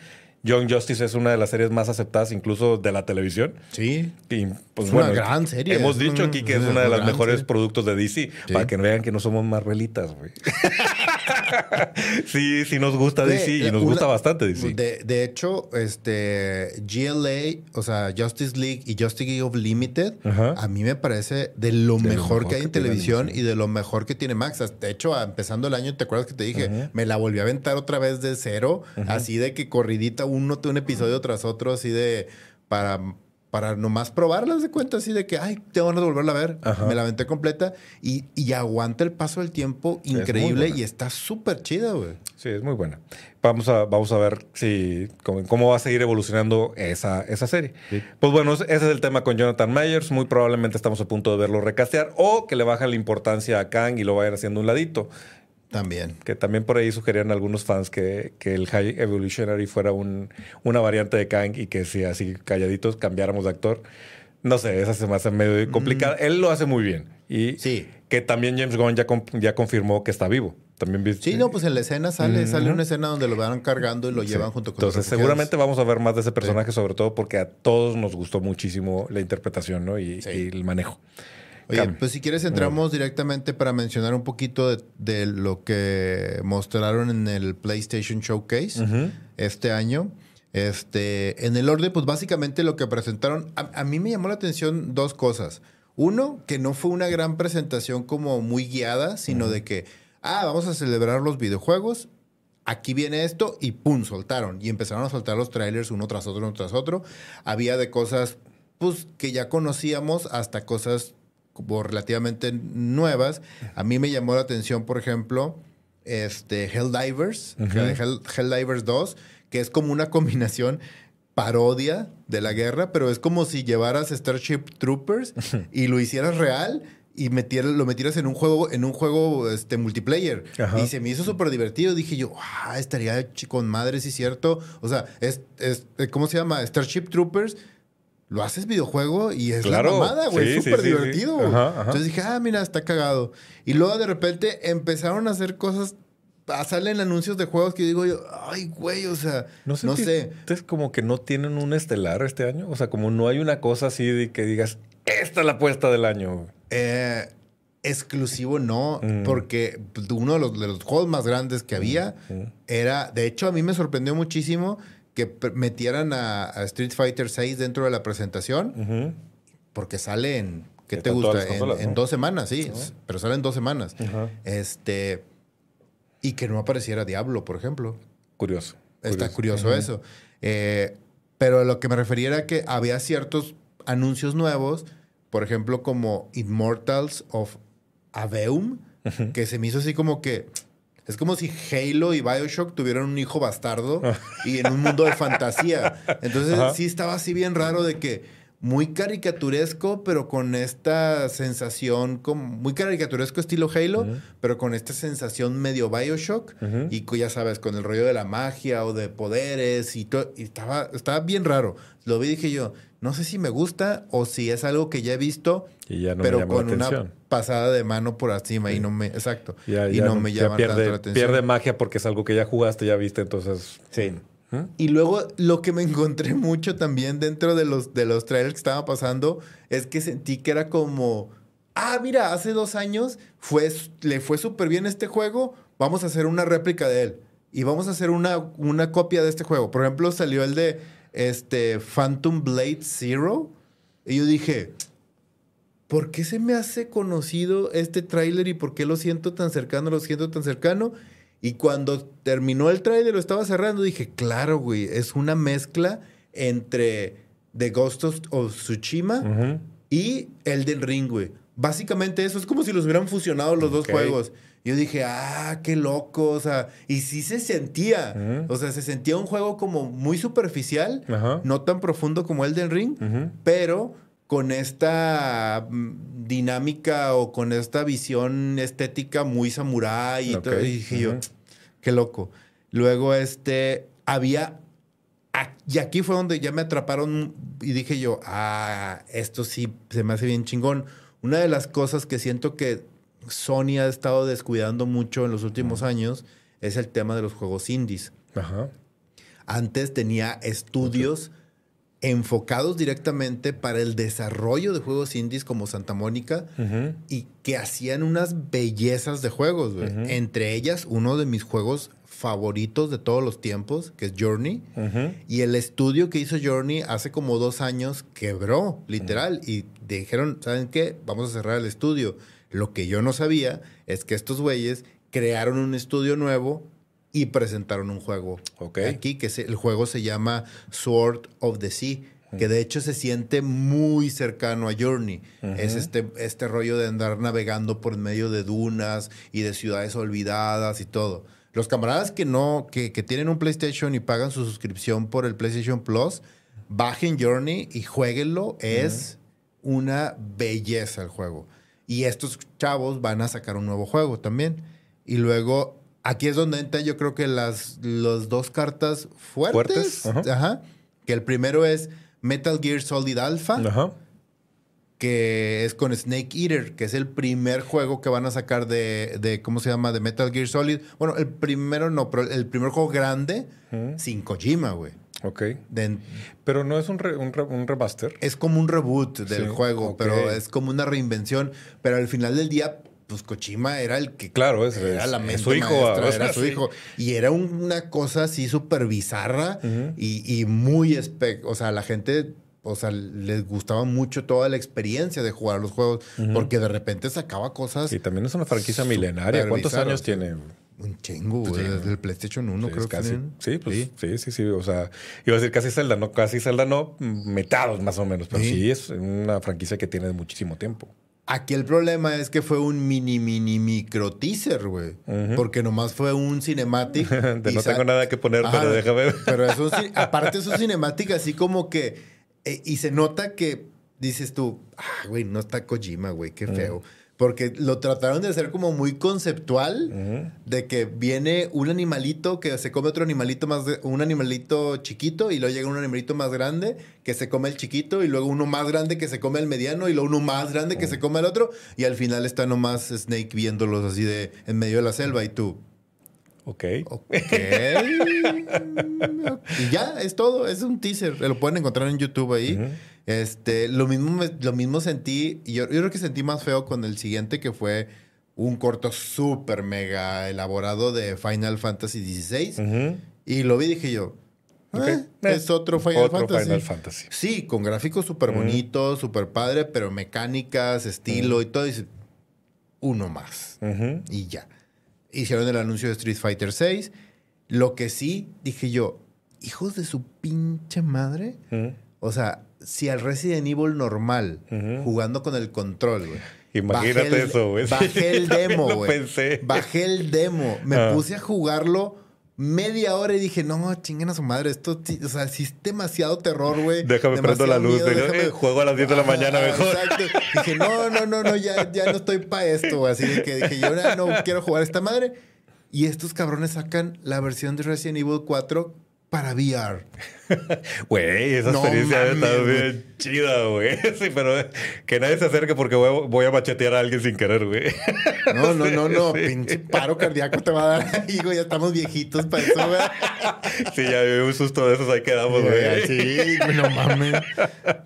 Young Justice es una de las series más aceptadas incluso de la televisión. Sí. Y, pues, es una gran serie. Hemos dicho aquí que es una de las mejores productos de DC. Para que vean que no somos Marvelitas, güey. sí, sí nos gusta DC y nos gusta bastante DC. De, hecho, este GLA, o sea, Justice League y Justice League of Limited, a mí me parece de lo, mejor, que hay en televisión y de lo mejor que tiene Max. De hecho, empezando el año, ¿te acuerdas que te dije? Me la volví a aventar otra vez de cero, así de que corridita uno un episodio tras otro así de para para nomás probarlas de cuenta así de que, ay, tengo ganas de volverla a ver. Me la aventé completa y, y aguanta el paso del tiempo increíble y está súper chida, güey. Sí, es muy buena. Vamos a, vamos a ver si cómo, va a seguir evolucionando esa, esa serie. Pues bueno, ese es el tema con Jonathan Myers. Muy probablemente estamos a punto de verlo recastear o que le bajan la importancia a Kang y lo vayan haciendo un ladito. También. Que también por ahí sugerían algunos fans que, que el High Evolutionary fuera un, una variante de Kang y que si así calladitos cambiáramos de actor. No sé, esa se me hace medio complicada. Él lo hace muy bien. Y sí. que también James Gunn ya, ya confirmó que está vivo. También viste. Sí, no, pues en la escena sale, sale una escena donde lo van cargando y lo llevan junto con Entonces, seguramente vamos a ver más de ese personaje, sobre todo porque a todos nos gustó muchísimo la interpretación ¿no? y el manejo. Oye, pues si quieres entramos directamente para mencionar un poquito de, lo que mostraron en el PlayStation Showcase este año. Este, en el orden, pues básicamente lo que presentaron, a, mí me llamó la atención dos cosas. Uno, que no fue una gran presentación como muy guiada, sino de que, ah, vamos a celebrar los videojuegos, aquí viene esto y pum, soltaron. Y empezaron a soltar los trailers uno tras otro, uno tras otro. Había de cosas, pues, que ya conocíamos hasta cosas como relativamente nuevas. A mí me llamó la atención, por ejemplo, este Helldivers, Helldivers 2, que es como una combinación parodia de la guerra, pero es como si llevaras Starship Troopers y lo hicieras real y lo metieras en un juego, en un juego este, multiplayer. Y se me hizo súper divertido. Dije yo, ah, estaría con madre, sí, cierto. O sea, es, es, ¿cómo se llama? Starship Troopers lo haces videojuego y es la mamada, güey. es súper divertido. Entonces dije, ah, mira, está cagado. Y luego de repente empezaron a hacer cosas. A salen anuncios de juegos que digo yo, ay, güey, o sea, no, no sé. Es como que no tienen un estelar este año. O sea, como no hay una cosa así de que digas, esta es la apuesta del año. Eh, exclusivo no, mm. porque uno de los, de los, juegos más grandes que había mm, mm. era, de hecho, a mí me sorprendió muchísimo que metieran a, Street Fighter 6 dentro de la presentación, porque sale en, ¿qué te gusta? En, dos semanas, sí, pero sale en dos semanas. Este, y que no apareciera Diablo, por ejemplo. Curioso. Está curioso, eso. Eh, pero lo que me refería era que había ciertos anuncios nuevos, por ejemplo, como Immortals of Aveum, que se me hizo así como que es como si Halo y Bioshock tuvieran un hijo bastardo ah. y en un mundo de fantasía. Entonces sí estaba así bien raro de que muy caricaturesco, pero con esta sensación, como muy caricaturesco estilo Halo, pero con esta sensación medio Bioshock. Y ya sabes, con el rollo de la magia o de poderes y todo. Y estaba, estaba bien raro. Lo vi y dije yo, no sé si me gusta o si es algo que ya he visto, pero con una pasada de mano por encima y no me, exacto, y no, me llama pierde, tanto la atención. Pierde magia porque es algo que ya jugaste, ya viste, entonces. Sí. ¿Mm? Y luego lo que me encontré mucho también dentro de los, de los trailers que estaban pasando es que sentí que era como, ah, mira, hace dos años fue, le fue súper bien este juego, vamos a hacer una réplica de él. Y vamos a hacer una, una copia de este juego. Por ejemplo, salió el de este, Phantom Blade Zero. Y yo dije, ¿por qué se me hace conocido este tráiler y por qué lo siento tan cercano, lo siento tan cercano? Y cuando terminó el tráiler, lo estaba cerrando, dije, claro, güey, es una mezcla entre The Ghost of Tsushima y Elden Ring, güey. Básicamente eso es como si los hubieran fusionado los dos juegos. Yo dije, ah, qué loco, o sea, y sí se sentía, o sea, se sentía un juego como muy superficial, no tan profundo como Elden Ring, pero con esta mm, dinámica o con esta visión estética muy samurái y todo. Y dije yo, qué loco. Luego, este, había. Y aquí fue donde ya me atraparon y dije yo, ah, esto sí se me hace bien chingón. Una de las cosas que siento que Sony ha estado descuidando mucho en los últimos años es el tema de los juegos indies. Antes tenía estudios enfocados directamente para el desarrollo de juegos indies como Santa Mónica y que hacían unas bellezas de juegos, Entre ellas, uno de mis juegos favoritos de todos los tiempos, que es Journey. Y el estudio que hizo Journey hace como dos años quebró, literal. Y dijeron, ¿saben qué? Vamos a cerrar el estudio. Lo que yo no sabía es que estos güeyes crearon un estudio nuevo y presentaron un juego aquí, que el juego se llama Sword of the Sea, que de hecho se siente muy cercano a Journey. Es este, este rollo de andar navegando por medio de dunas y de ciudades olvidadas y todo. Los camaradas que no, que, que tienen un PlayStation y pagan su suscripción por el PlayStation Plus, bajen Journey y jueguenlo. Es una belleza el juego. Y estos chavos van a sacar un nuevo juego también. Y luego, aquí es donde entran yo creo que las, las dos cartas fuertes. Fuertes, ajá. Ajá. Que el primero es Metal Gear Solid Alpha, Ajá. que es con Snake Eater, que es el primer juego que van a sacar de, de, ¿cómo se llama? De Metal Gear Solid. Bueno, el primero no, pero el primer juego grande sin Kojima, güey. Ok. De- Pero no es un, re- un, re- un remaster. es como un reboot del Sí, juego, pero es como una reinvención. Pero al final del día, pues Kojima era el que Claro, es, era es- la es mente su hijo. maestra, sea, era su sí. hijo. Y era una cosa así súper bizarra y, y muy... espe- O sea, la gente... O sea, les gustaba mucho toda la experiencia de jugar los juegos porque de repente sacaba cosas Y también es una franquicia milenaria. ¿Cuántos años tiene? Un chingo, güey, Sí. desde el PlayStation 1 Sí, creo que. Sí, pues sí. sí, sí, O sea, iba a decir casi Zelda, no, casi Zelda no, metados más o menos. Pero Sí. es una franquicia que tiene muchísimo tiempo. Aquí el problema es que fue un mini, mini, micro teaser, güey. Porque nomás fue un cinematic. No tengo nada que poner, Ajá, pero déjame ver. Pero es un, ci- aparte es un cinematic así como que... eh, y se nota que dices tú, ah, güey, no está Kojima, güey, qué feo. Porque lo trataron de hacer como muy conceptual, de que viene un animalito que se come otro animalito más, de- un animalito chiquito y luego llega un animalito más grande que se come el chiquito y luego uno más grande que se come el mediano y luego uno más grande que se come el otro y al final está nomás Snake viéndolos así de en medio de la selva y tú, Ok. Ok. y ya, es todo. Es un teaser. Lo pueden encontrar en YouTube ahí. Este, lo mismo, me- lo mismo sentí. Yo, yo creo que sentí más feo con el siguiente, que fue un corto súper mega elaborado de Final Fantasy XVI. Ujú. Y lo vi y dije yo. "Ah, Eh, es otro Final otro Fantasy. Final Fantasy. Sí, con gráficos súper bonitos, súper padre, pero mecánicas, estilo y todo. Y uno más y ya. Hicieron el anuncio de Street Fighter 6. Lo que sí dije yo, hijos de su pinche madre. O sea, si al Resident Evil normal, jugando con el control, güey. Imagínate bajé el- eso, güey. Bajé el demo, güey. pensé. Bajé el demo. Me Ah. puse a jugarlo media hora y dije, no, chinguen a su madre. Esto, o sea, sí es demasiado terror, güey. Déjame prendo la luz, miedo, eh, juego a las 10 de la mañana mejor. Exacto. Dije, no, no, no, no, ya, ya no estoy para esto, güey. Así que dije, yo ahora no quiero jugar esta madre. Y estos cabrones sacan la versión de Resident Evil 4 para VR. Güey, esa No experiencia está mames, bien chida, güey. Sí, pero que nadie se acerque porque voy a, voy a machetear a alguien sin querer, güey. No, no, no, no. Sí. Pinche paro cardíaco te va a dar ahí, güey. Ya estamos viejitos para eso, güey. Sí, ya vi un susto de esos, ahí quedamos, güey. Sí, no mames.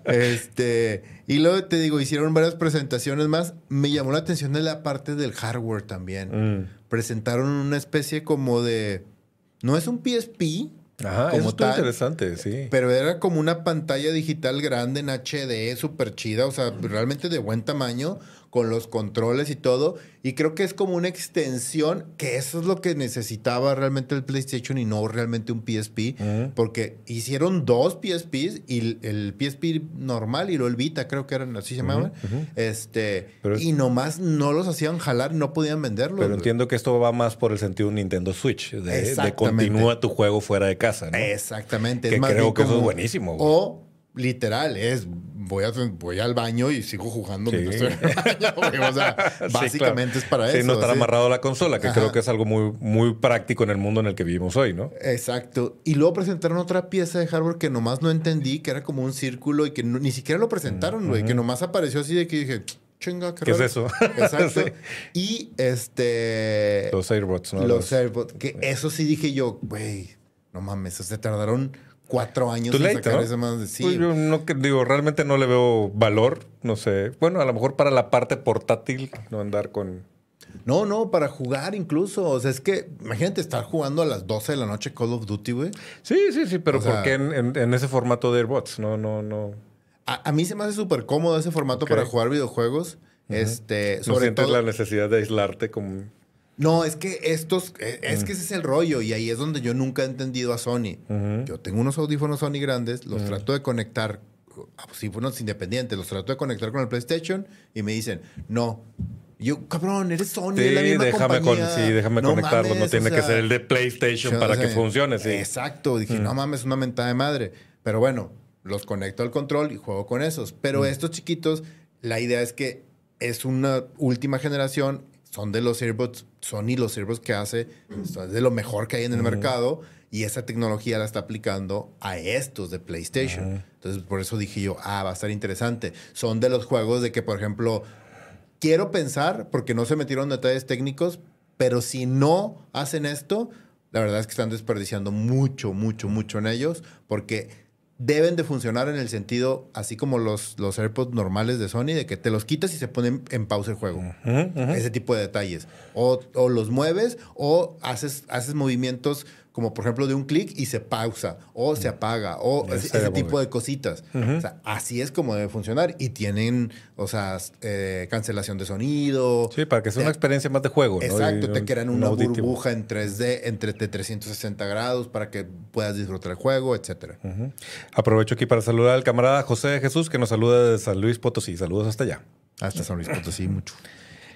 Este, y luego te digo, hicieron varias presentaciones más. Me llamó la atención de la parte del hardware también. Mm. Presentaron una especie como de. No es un PSP, Ajá, Como eso tal. interesante, sí. pero era como una pantalla digital grande en HD, súper chida, o sea, realmente de buen tamaño, con los controles y todo. Y creo que es como una extensión, que eso es lo que necesitaba realmente el PlayStation y no realmente un PSP, porque hicieron dos PSPs y el- PSP normal y el Vita, creo que eran así se llamaban. Este, Pero es- y nomás no los hacían jalar, no podían venderlos. Pero entiendo que esto va más por el sentido de un Nintendo Switch, de, continúa tu juego fuera de casa, ¿no? Exactamente. Que es más creo que eso como- es buenísimo, güey. O literal, es voy, a, voy al baño y sigo jugando Sí. mientras estoy en el baño. O sea, Sí, básicamente claro. es para Sí, eso. no estar amarrado a la consola, que Ajá. creo que es algo muy, muy práctico en el mundo en el que vivimos hoy, ¿no? Exacto. Y luego presentaron otra pieza de hardware que nomás no entendí, que era como un círculo y que no- ni siquiera lo presentaron, güey. Que nomás apareció así de que dije, chinga, qué, ¿Qué es raro". eso? Exacto. Y este. Los AirBots, ¿no? Los AirPods. Que eso sí dije yo, güey, no mames, se tardaron cuatro años Too late, sacar ¿no? esa más de sí. Pues yo no digo, realmente no le veo valor, no sé. Bueno, a lo mejor para la parte portátil, no andar con. No, no, para jugar incluso. O sea, es que imagínate estar jugando a las 12 de la noche Call of Duty, güey. Sí, sí, sí, pero O sea- ¿por qué en, en- en ese formato de AirBots? No, no, no. A, a mí se me hace súper cómodo ese formato para jugar videojuegos. Este, No sobre sientes todo. la necesidad de aislarte como. No, es que estos, eh, es que ese es el rollo y ahí es donde yo nunca he entendido a Sony. Yo tengo unos audífonos Sony grandes, los trato de conectar audífonos independientes. Los trato de conectar con el PlayStation y me dicen, no. Yo, cabrón, eres Sony, Sí, es la misma déjame, con- compañía. sí, déjame No conectarlo. no tiene o que ser el de PlayStation para sea, que funcione. Sí. Exacto. Dije, no mames, una mentada de madre. Pero bueno, los conecto al control y juego con esos. Pero estos chiquitos, la idea es que es una última generación. Son de los earbuds, Sony los earbuds que hace, son de lo mejor que hay en el mercado. Y esa tecnología la está aplicando a estos de PlayStation. Entonces, por eso dije yo, ah, va a estar interesante. Son de los juegos de que, por ejemplo, quiero pensar, porque no se metieron en detalles técnicos, pero si no hacen esto, la verdad es que están desperdiciando mucho, mucho, mucho en ellos, porque deben de funcionar en el sentido, así como los, los AirPods normales de Sony, de que te los quitas y se ponen en pausa el juego. Ese tipo de detalles. O, o los mueves o haces, haces movimientos como por ejemplo de un clic y se pausa o se apaga o Ese tipo de cositas. O sea, así es como debe funcionar. Y tienen, o sea, eh, cancelación de sonido. Sí, para que sea una experiencia más de juego. Exacto, te crean un una burbuja en 3D entre de 360 grados para que puedas disfrutar el juego, etcétera. Ujú. Aprovecho aquí para saludar al camarada José Jesús que nos saluda de San Luis Potosí. Saludos hasta allá. Hasta San Luis Potosí, mucho.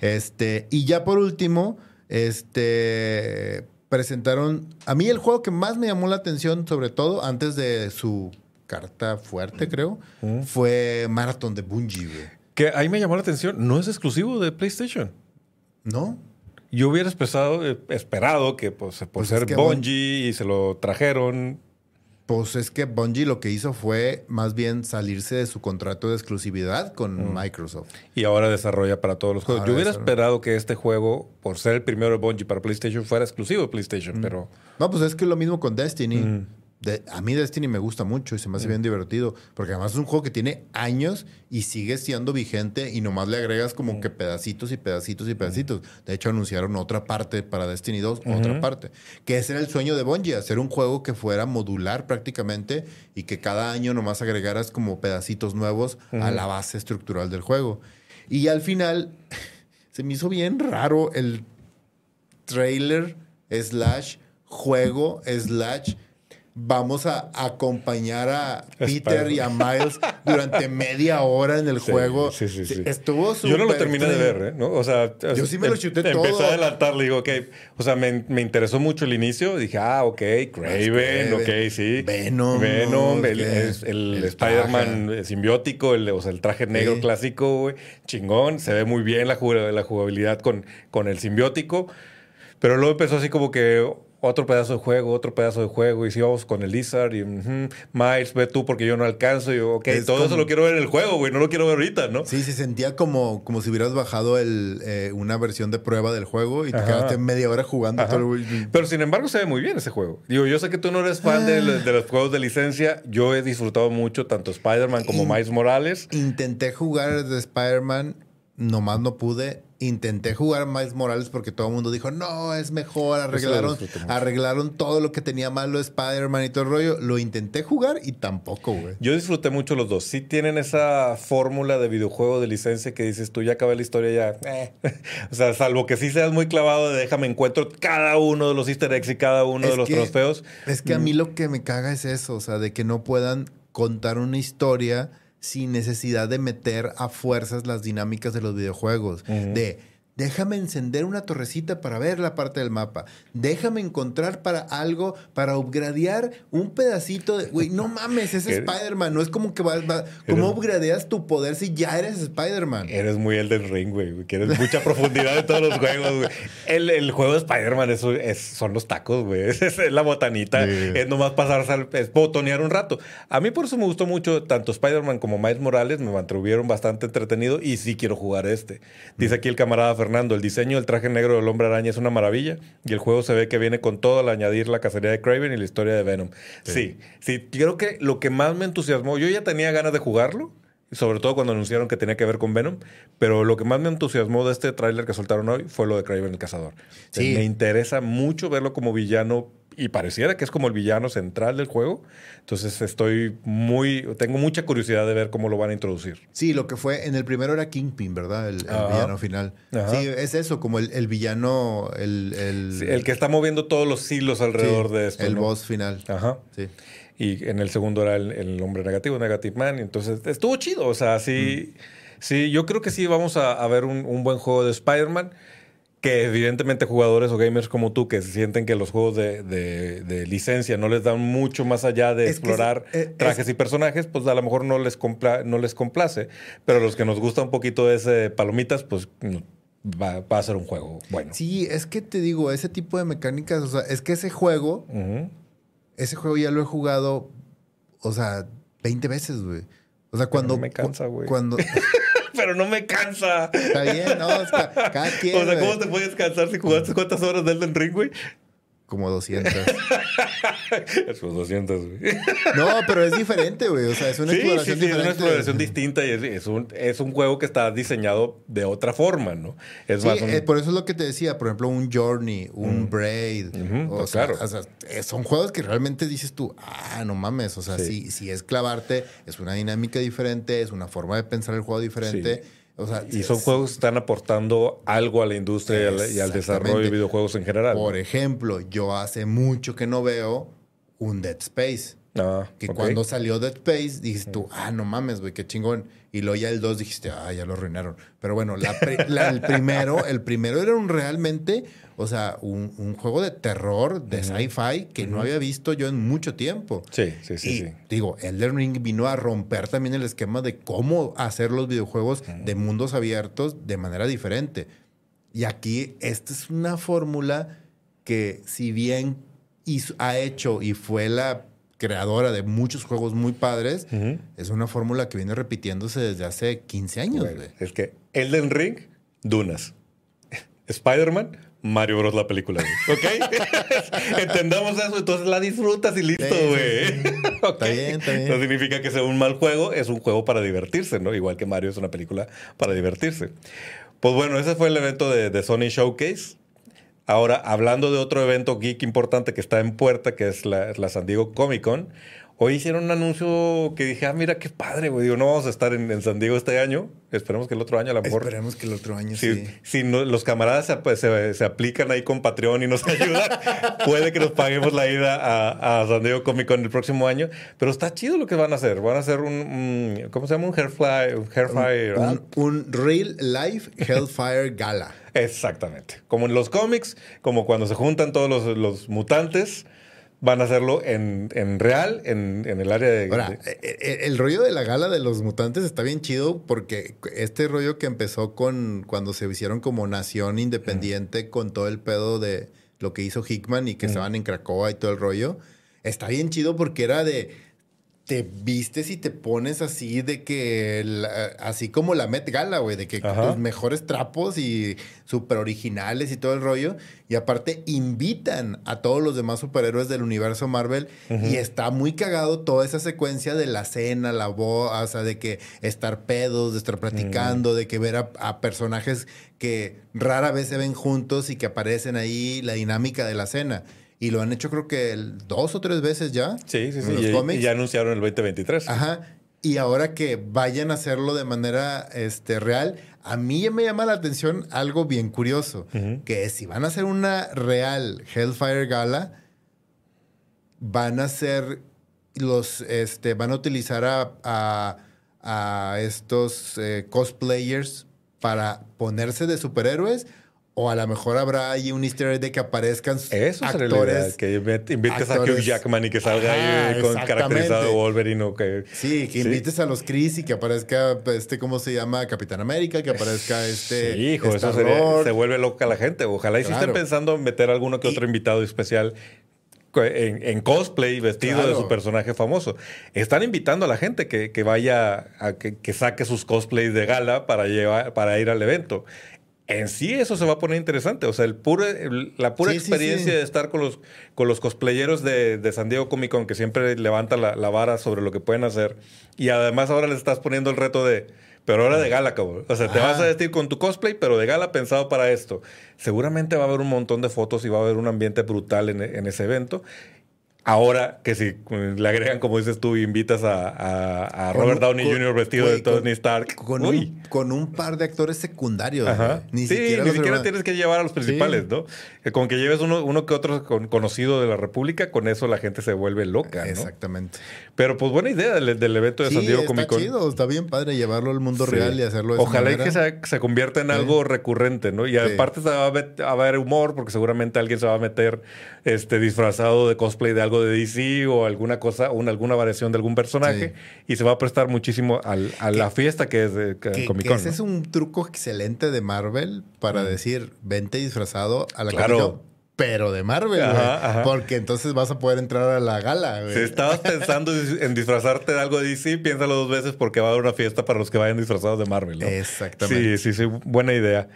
Este, y ya por último, este, presentaron, a mí el juego que más me llamó la atención, sobre todo antes de su carta fuerte, creo, fue Marathon de Bungie, güey. Que ahí me llamó la atención. No es exclusivo de PlayStation. ¿No? Yo hubiera expresado, eh, esperado que pues, por Pues es ser Bungie y se lo trajeron. Pues es que Bungie lo que hizo fue más bien salirse de su contrato de exclusividad con Microsoft. Y ahora desarrolla para todos los juegos. Ahora Yo hubiera esperado que este juego, por ser el primero de Bungie para PlayStation, fuera exclusivo de PlayStation, Mm. pero No, pues es que lo mismo con Destiny. Mm. De- a mí Destiny me gusta mucho y se me hace bien divertido. Porque además es un juego que tiene años y sigue siendo vigente y nomás le agregas como que pedacitos y pedacitos y pedacitos. De hecho, anunciaron otra parte para Destiny 2, otra parte. Que ese era el sueño de Bungie, hacer un juego que fuera modular prácticamente y que cada año nomás agregaras como pedacitos nuevos a la base estructural del juego. Y al final se me hizo bien raro el trailer slash juego slash vamos a acompañar a Peter y a Miles durante media hora en el Sí, juego. sí, sí, sí. Estuvo yo no lo terminé de ver, ¿eh? ¿no? O sea, Yo sí me lo chuté Empecé todo. a adelantar, le digo, ok. O sea, me, me interesó mucho el inicio. Dije, ah, ok, Craven, ok, sí. Venom, Venom, ¿no? el, el el Spider-Man simbiótico, el, o sea, el traje negro Sí. clásico, güey. Chingón. Se ve muy bien la, jug- la jugabilidad con, con el simbiótico. Pero luego empezó así como que otro pedazo de juego, otro pedazo de juego, y si vamos con el Lizard, y Miles, ve tú porque yo no alcanzo, y yo, ok, Es todo eso lo quiero ver en el juego, güey, no lo quiero ver ahorita, ¿no? Sí, se sentía como, como si hubieras bajado el, eh, una versión de prueba del juego y te Ajá. quedaste media hora jugando todo el- Pero sin embargo se ve muy bien ese juego. Digo, yo sé que tú no eres fan de, Ah. de los juegos de licencia, yo he disfrutado mucho tanto Spider-Man como Miles Morales. Intenté jugar de Spider-Man, nomás no pude. Intenté jugar Miles Morales porque todo el mundo dijo, no, es mejor. Arreglaron, arreglaron todo lo que tenía malo Spider-Man y todo el rollo. Lo intenté jugar y tampoco, güey. Yo disfruté mucho los dos. Sí tienen esa fórmula de videojuego de licencia que dices tú ya acabé la historia ya. eh. o sea, salvo que sí seas muy clavado de déjame encuentro cada uno de los easter eggs y cada uno Es de los que- trofeos. Es que a mí lo que me caga es eso, o sea, de que no puedan contar una historia sin necesidad de meter a fuerzas las dinámicas de los videojuegos. De déjame encender una torrecita para ver la parte del mapa. Déjame encontrar para algo, para upgradear un pedacito de. Güey, no mames, es Spider-Man. No es como que vas. va- ¿Cómo upgradeas tu poder si ya eres Spider-Man? Eres muy Elden Ring, güey. Quieres mucha profundidad en todos los juegos, güey. El, el juego de Spider-Man eso es, son los tacos, güey. Es, es la botanita. Sí. Es nomás pasarse al... Es botonear un rato. A mí por eso me gustó mucho tanto Spider-Man como Miles Morales. Me mantuvieron bastante entretenido y sí quiero jugar este. Dice aquí el camarada Fernando, el diseño del traje negro del Hombre Araña es una maravilla y el juego se ve que viene con todo al añadir la cacería de Craven y la historia de Venom. Sí, sí. creo que lo que más me entusiasmó... Yo ya tenía ganas de jugarlo sobre todo cuando anunciaron que tenía que ver con Venom. Pero lo que más me entusiasmó de este tráiler que soltaron hoy fue lo de Craven el Cazador. Sí. Me interesa mucho verlo como villano y pareciera que es como el villano central del juego. Entonces estoy muy, tengo mucha curiosidad de ver cómo lo van a introducir. Sí, lo que fue en el primero era Kingpin, ¿verdad? El, villano final. Ajá. Sí, es eso, como el, el villano, el, el, Sí, el que está moviendo todos los hilos alrededor sí, de esto. El ¿no? boss final. Ajá. Sí. Y en el segundo era el, hombre negativo, Negative Man. entonces estuvo chido. O sea, sí, mm. sí, yo creo que sí vamos a, ver un, buen juego de Spider-Man. Que evidentemente jugadores o gamers como tú que sienten que los juegos de, licencia no les dan mucho más allá de explorar eh, trajes y personajes, pues a lo mejor no les, no les complace. Pero los que nos gusta un poquito de ese palomitas, pues va, a ser un juego bueno. Sí, es que te digo, ese tipo de mecánicas, o sea, es que ese juego ese juego ya lo he jugado, o sea, 20 veces, güey. O sea, cuando. no me cansa, güey. Cuando. Pero no me cansa. Está bien, no, o sea, cada quien. O sea, ¿cómo te puedes cansar si jugaste cuántas horas de Elden Ring, güey? Como 200. Esos 200, güey. No, pero es diferente, güey. O sea, es una exploración sí, sí, Es una exploración distinta y es, un, es, un, juego que está diseñado de otra forma, ¿no? Es más eh, por eso es lo que te decía. Por ejemplo, un Journey, un mm. Braid. o pues sea, claro. O sea, eh, son juegos que realmente dices tú, ah, no mames. O sea, si, si es clavarte, es una dinámica diferente, es una forma de pensar el juego diferente y son juegos que están aportando algo a la industria y al, desarrollo de videojuegos en general. Por ejemplo, yo hace mucho que no veo un Dead Space. Ah, que cuando salió Dead Space dijiste tú, ah, no mames, güey, qué chingón. Y luego ya el 2 dijiste, ah, ya lo arruinaron. Pero bueno, el primero, el primero era un realmente, o sea, un, juego de terror, de sci-fi que no había visto yo en mucho tiempo. Sí, sí, sí. Y, Digo, Elden Ring vino a romper también el esquema de cómo hacer los videojuegos de mundos abiertos de manera diferente. Y aquí, esta es una fórmula que, si bien ha hecho y fue la creadora de muchos juegos muy padres, es una fórmula que viene repitiéndose desde hace 15 años. es que Elden Ring, Dunas. Spider-Man, Mario Bros. la película, ¿Ok? Entendamos eso, entonces la disfrutas y listo, güey. Está bien, está bien. No significa que sea un mal juego, es un juego para divertirse, ¿no? Igual que Mario es una película para divertirse. Pues bueno, ese fue el evento de, de Sony Showcase. Ahora, hablando de otro evento geek importante que está en puerta, que es la, San Diego Comic Con, hoy hicieron un anuncio que dije, ah, mira qué padre, güey. Digo, no vamos a estar en, San Diego este año. Esperemos que el otro año a lo mejor. Esperemos que el otro año sí. Si los camaradas se, aplican ahí con Patreon y nos ayudan, puede que nos paguemos la ida a, San Diego Comic Con el próximo año. Pero está chido lo que van a hacer. Van a hacer un, ¿cómo se llama? Un Hairfly, un Hairfire. Un, un Real Life Hellfire Gala. Exactamente. Como en los cómics, como cuando se juntan todos los, mutantes, van a hacerlo en, real, en, el área de, Ahora, eh, eh, El rollo de la gala de los mutantes está bien chido porque este rollo que empezó con cuando se hicieron como nación independiente con todo el pedo de lo que hizo Hickman y que estaban en Cracoa y todo el rollo, está bien chido porque era de te vistes y te pones así de que, así como la Met Gala, güey, de que los mejores trapos y súper originales y todo el rollo. Y aparte invitan a todos los demás superhéroes del universo Marvel y está muy cagado toda esa secuencia de la cena, la voz, o sea, de que estar pedos, de estar platicando, de que ver a personajes que rara vez se ven juntos y que aparecen ahí, la dinámica de la cena. Y lo han hecho creo que dos o tres veces ya. Sí, sí, sí. y, ya anunciaron el 2023. Ajá. Y ahora que vayan a hacerlo de manera este, real, a mí me llama la atención algo bien curioso, que si van a hacer una real Hellfire Gala, van a ser los, este, van a utilizar a, a, estos eh, cosplayers para ponerse de superhéroes o a lo mejor habrá ahí un easter egg de que aparezcan Eso actores. que invites a Hugh Jackman y que salga ahí con caracterizado Wolverine o que... Sí, que invites a los Chris y que aparezca este, ¿cómo se llama? Capitán América, que aparezca este... Sí, hijo, eso se vuelve loca la gente. Ojalá y si estén pensando en meter alguno que otro invitado especial en, cosplay, vestido de su personaje famoso. Están invitando a la gente que, vaya a que, saque sus cosplays de gala para, llevar, para ir al evento en sí eso se va a poner interesante. O sea, el puro, la pura experiencia de estar con los, con los cosplayeros de, San Diego Comic Con, que siempre levanta la, vara sobre lo que pueden hacer. Y además ahora le estás poniendo el reto de, pero ahora de gala, cabrón. O sea, te vas a vestir con tu cosplay, pero de gala pensado para esto. Seguramente va a haber un montón de fotos y va a haber un ambiente brutal en, en ese evento. Ahora que si le agregan, como dices tú, invitas a, a, Robert Downey Jr. vestido de Tony Stark. Con un, con un, par de actores secundarios. Ni sí, siquiera, ni siquiera tienes que llevar a los principales, ¿no? Con que lleves uno, uno que otro conocido de la República, con eso la gente se vuelve loca. Exactamente. Pero pues buena idea del, evento de San Diego Comic Con. Está chido, está bien padre llevarlo al mundo real y hacerlo de Ojalá que se, se, convierta en algo recurrente, ¿no? Y aparte va a, haber humor, porque seguramente alguien se va a meter este, disfrazado de cosplay de algo de DC o alguna cosa, una, alguna variación de algún personaje y se va a prestar muchísimo a la fiesta que es de Comic Con. ese es un truco excelente de Marvel para mm. decir, vente disfrazado a la claro. pero de Marvel, Porque entonces vas a poder entrar a la gala, Si estabas pensando en disfrazarte de algo de DC, piénsalo dos veces porque va a haber una fiesta para los que vayan disfrazados de Marvel, Exactamente. Sí, sí, sí, buena idea.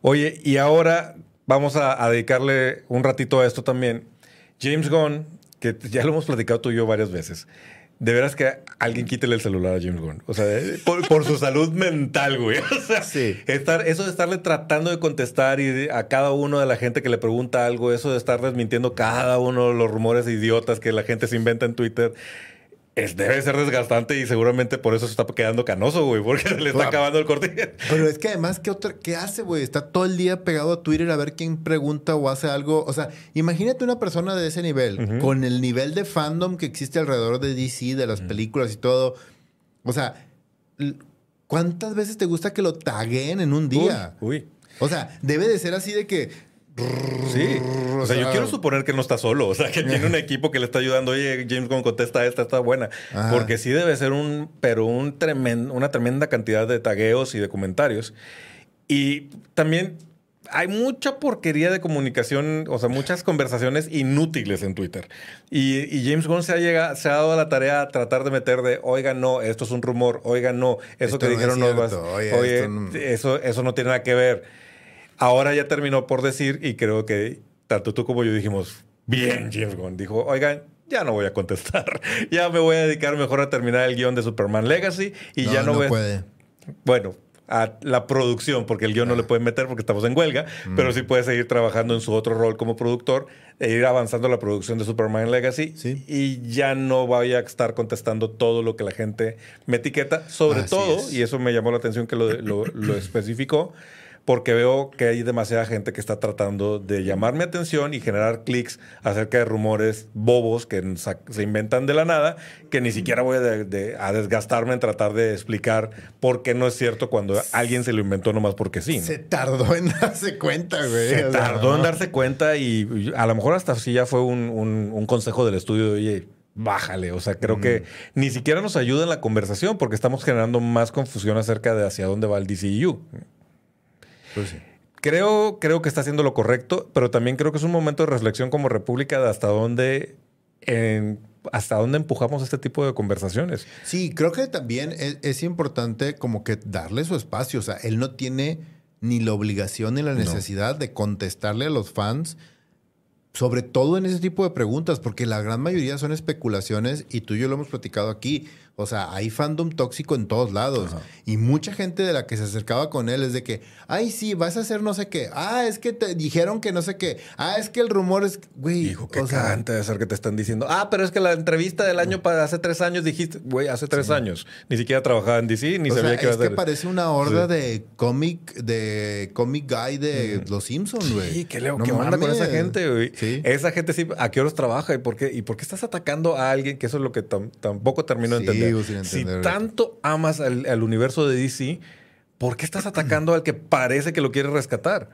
Oye, y ahora vamos a, a dedicarle un ratito a esto también. James Gunn que ya lo hemos platicado tú y yo varias veces. De veras que alguien quítele el celular a James Gunn. O sea, por, su salud mental, güey. O sea, sí. estar, eso de estarle tratando de contestar y a cada uno de la gente que le pregunta algo, eso de estar desmintiendo cada uno de los rumores idiotas que la gente se inventa en Twitter es, debe ser desgastante y seguramente por eso se está quedando canoso, güey, porque se le está acabando el corte. Pero es que además, ¿qué, otra, ¿qué hace, güey? Está todo el día pegado a Twitter a ver quién pregunta o hace algo. O sea, imagínate una persona de ese nivel, con el nivel de fandom que existe alrededor de DC, de las películas y todo. O sea, ¿cuántas veces te gusta que lo taguen en un día? uy. O sea, debe de ser así de que Sí. O sea, yo quiero suponer que no está solo. O sea, que tiene un equipo que le está ayudando. Oye, James Gunn contesta esta, está buena. Porque sí debe ser un, pero un tremendo, una tremenda cantidad de tagueos y de comentarios. Y también hay mucha porquería de comunicación, o sea, muchas conversaciones inútiles en Twitter. Y, James Gunn se ha, llegado, se ha dado la tarea a tratar de meter de, oiga, no, esto es un rumor, oiga, no, eso que dijeron no, es oye, eso, eso no tiene nada que ver. Ahora ya terminó por decir, y creo que tanto tú como yo dijimos, bien, James Gunn. Dijo, oigan, ya no voy a contestar. ya me voy a dedicar mejor a terminar el guion de Superman Legacy y ya no, no puede. Bueno, a la producción, porque el guion no le pueden meter porque estamos en huelga, mm. pero sí puede seguir trabajando en su otro rol como productor e ir avanzando la producción de Superman Legacy y ya no vaya a estar contestando todo lo que la gente me etiqueta, sobre todo, y eso me llamó la atención que lo, lo especificó, porque veo que hay demasiada gente que está tratando de llamar mi atención y generar clics acerca de rumores bobos que se inventan de la nada, que ni siquiera voy a, desgastarme en tratar de explicar por qué no es cierto cuando alguien se lo inventó nomás porque sí. Se tardó en darse cuenta, güey. Se tardó en darse cuenta y a lo mejor hasta sí ya fue un, consejo del estudio de, oye, bájale. O sea, creo que ni siquiera nos ayuda en la conversación porque estamos generando más confusión acerca de hacia dónde va el DCU. Pues creo, creo que está haciendo lo correcto, pero también creo que es un momento de reflexión como República de hasta dónde, hasta dónde empujamos este tipo de conversaciones. Sí, creo que también es, importante como que darle su espacio. O sea, él no tiene ni la obligación ni la necesidad de contestarle a los fans sobre todo en ese tipo de preguntas, porque la gran mayoría son especulaciones y tú y yo lo hemos platicado aquí. O sea, hay fandom tóxico en todos lados. Y mucha gente de la que se acercaba con él es de que, ay, sí, vas a hacer no sé qué. Ah, es que te dijeron que no sé qué. Ah, es que el rumor es, güey. Hijo, qué cagante de ser que te están diciendo. Ah, pero es que la entrevista del año para hace tres años dijiste, güey, hace tres años. Ni siquiera trabajaba en DC, ni sabía qué iba a hacer. Es que parece una horda de cómic, de cómic guy de Los Simpsons, güey. Sí, qué leo, qué onda con esa gente, güey. Esa gente sí, ¿a qué horas trabaja? ¿Y por qué? ¿Y por qué estás atacando a alguien? Que eso es lo que tampoco termino de entender si tanto amas al, universo de DC, ¿por qué estás atacando al que parece que lo quiere rescatar?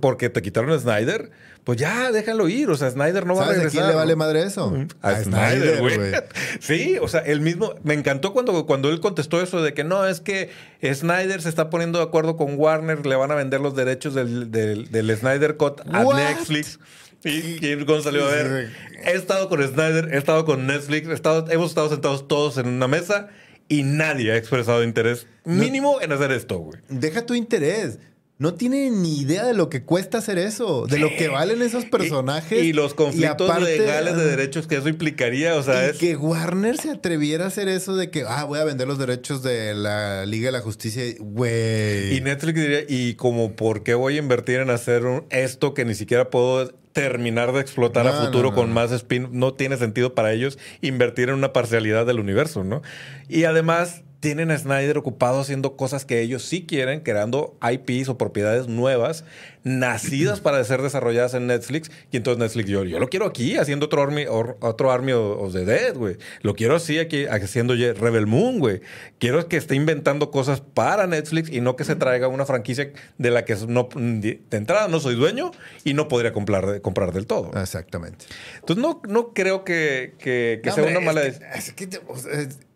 porque te quitaron a Snyder, pues ya déjalo ir. O sea, Snyder no va a regresar. ¿A quién le vale madre eso? A, Snyder, güey. sí, o sea, él mismo. Me encantó cuando, cuando él contestó eso de que no, es que Snyder se está poniendo de acuerdo con Warner, le van a vender los derechos del, del, Snyder Cut a Netflix. Y James Gunn salió a ver. He estado con Snyder, he estado con Netflix, estado, hemos estado sentados todos en una mesa y nadie ha expresado interés mínimo en hacer esto, güey. Deja tu interés. No tiene ni idea de lo que cuesta hacer eso, de lo que valen esos personajes. Y, los conflictos legales de derechos que eso implicaría, o sea, y que Warner se atreviera a hacer eso de que, ah, voy a vender los derechos de la Liga de la Justicia, güey. Y Netflix diría, ¿y como por qué voy a invertir en hacer esto que ni siquiera puedo terminar de explotar a futuro no, no, con más spin. No tiene sentido para ellos invertir en una parcialidad del universo, ¿no? Y además tienen a Snyder ocupado haciendo cosas que ellos sí quieren, creando IPs o propiedades nuevas, nacidas para ser desarrolladas en Netflix. Y entonces Netflix, yo, yo lo quiero aquí, haciendo otro Army, or- otro Army of the Dead, güey. Lo quiero así aquí, haciendo Rebel Moon, güey. Quiero que esté inventando cosas para Netflix y no que se traiga una franquicia de la que no, de entrada no soy dueño y no podría comprar, comprar del todo. Exactamente. Entonces no, no creo que, que- que No, sea hombre, una mala decisión.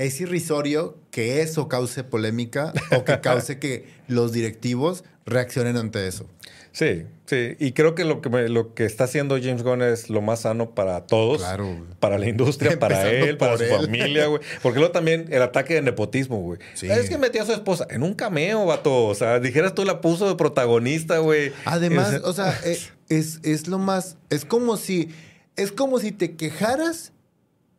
Es es, es irrisorio que eso cause polémica o que cause que los directivos reaccionen ante eso. Sí, sí. Y creo que lo que, me- lo que está haciendo James Gunn es lo más sano para todos. Claro, güey. Para la industria, para él, para su él. familia, güey. Porque luego también el ataque de nepotismo, güey. Sí. Es que metió a su esposa en un cameo, vato. O sea, dijeras tú la puso de protagonista, güey. Además, Es- o sea, eh, es, es lo más. Es como si. Es como si te quejaras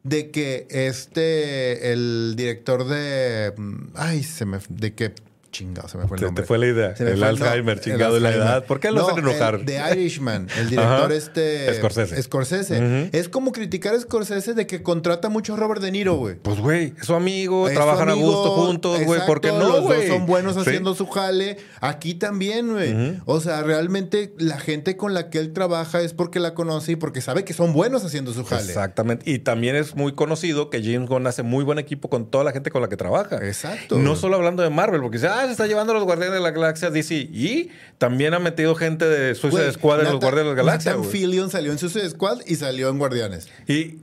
de que este. El director de. mm, Ay, se me. De que. Chingado, se me fue el Se nombre. te fue la idea. Se El fue Alzheimer, no, chingado, el la edad. ¿Por qué lo hacen No, enojar? el de Irishman, el director este... Scorsese. Scorsese. Ujú. Es como criticar a Scorsese de que contrata mucho a Robert De Niro, güey. Pues, güey, es su amigo, Es trabajan su amigo, a gusto juntos, güey. ¿Por qué no, güey? son buenos Sí. haciendo su jale. Aquí también, güey. O sea, realmente la gente con la que él trabaja es porque la conoce y porque sabe que son buenos haciendo su jale. Exactamente. Y también es muy conocido que James Gunn hace muy buen equipo con toda la gente con la que trabaja. Exacto. No solo hablando de Marvel, porque dice, ah, se está llevando a los Guardianes de la Galaxia DC. Y también ha metido gente de Suicide Güey, Squad en los Nathan- Guardianes de la Galaxia. Nathan. Fillion salió en Suicide Squad y salió en Guardianes. Y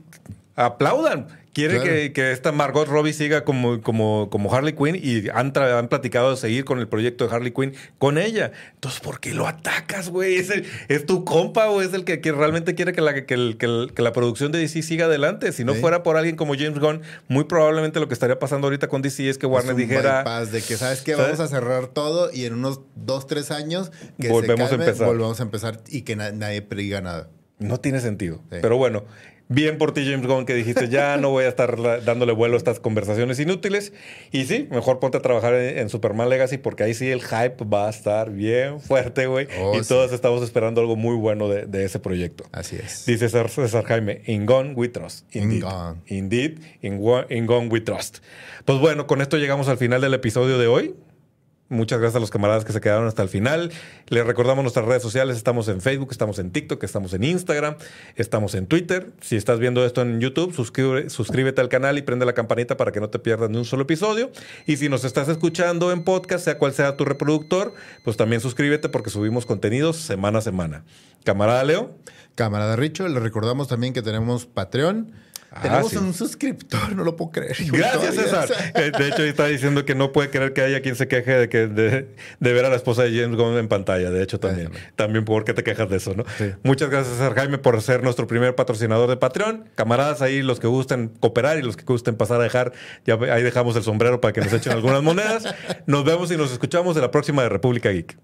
aplaudan. Quiere Claro. que, que esta Margot Robbie siga como, como, como Harley Quinn y han, han platicado de seguir con el proyecto de Harley Quinn con ella. Entonces, ¿por qué lo atacas, güey? Es, es tu compa o es el que, que realmente quiere que la, que, el- que el- que la producción de DC siga adelante. Si no Sí. fuera por alguien como James Gunn, muy probablemente lo que estaría pasando ahorita con DC es que Warner Es un dijera... bypass de que, ¿sabes qué? ¿Sabes? Vamos a cerrar todo y en unos dos, tres años que se Volvemos a calme, empezar. Volvemos a empezar y que na- nadie diga nada. No tiene sentido. Sí. Pero bueno, bien por ti, James Gunn, que dijiste ya no voy a estar dándole vuelo a estas conversaciones inútiles. Y sí, mejor ponte a trabajar en, Superman Legacy porque ahí sí el hype va a estar bien fuerte, güey. Oh, y sí. todos estamos esperando algo muy bueno de, de ese proyecto. Así es. Dice César, César Jaime, in Gone we trust. In Indeed. Gone. Indeed, in, in Gone we trust. Pues bueno, con esto llegamos al final del episodio de hoy. Muchas gracias a los camaradas que se quedaron hasta el final. Les recordamos nuestras redes sociales. Estamos en Facebook, estamos en TikTok, estamos en Instagram, estamos en Twitter. Si estás viendo esto en YouTube, suscríbete al canal y prende la campanita para que no te pierdas ni un solo episodio. Y si nos estás escuchando en podcast, sea cual sea tu reproductor, pues también suscríbete porque subimos contenidos semana a semana. Camarada Leo. Camarada Richo, le recordamos también que tenemos Patreon. Ah, tenemos sí. un suscriptor, no lo puedo creer. Gracias. César. De hecho, está diciendo que no puede creer que haya quien se queje de que de, de ver a la esposa de James Gunn en pantalla. De hecho, también. Bueno. También por qué te quejas de eso, ¿no? Sí. Muchas gracias, César Jaime, por ser nuestro primer patrocinador de Patreon. Camaradas ahí, los que gusten cooperar y los que gusten pasar a dejar, ya ahí dejamos el sombrero para que nos echen algunas monedas. Nos vemos y nos escuchamos en la próxima de República Geek.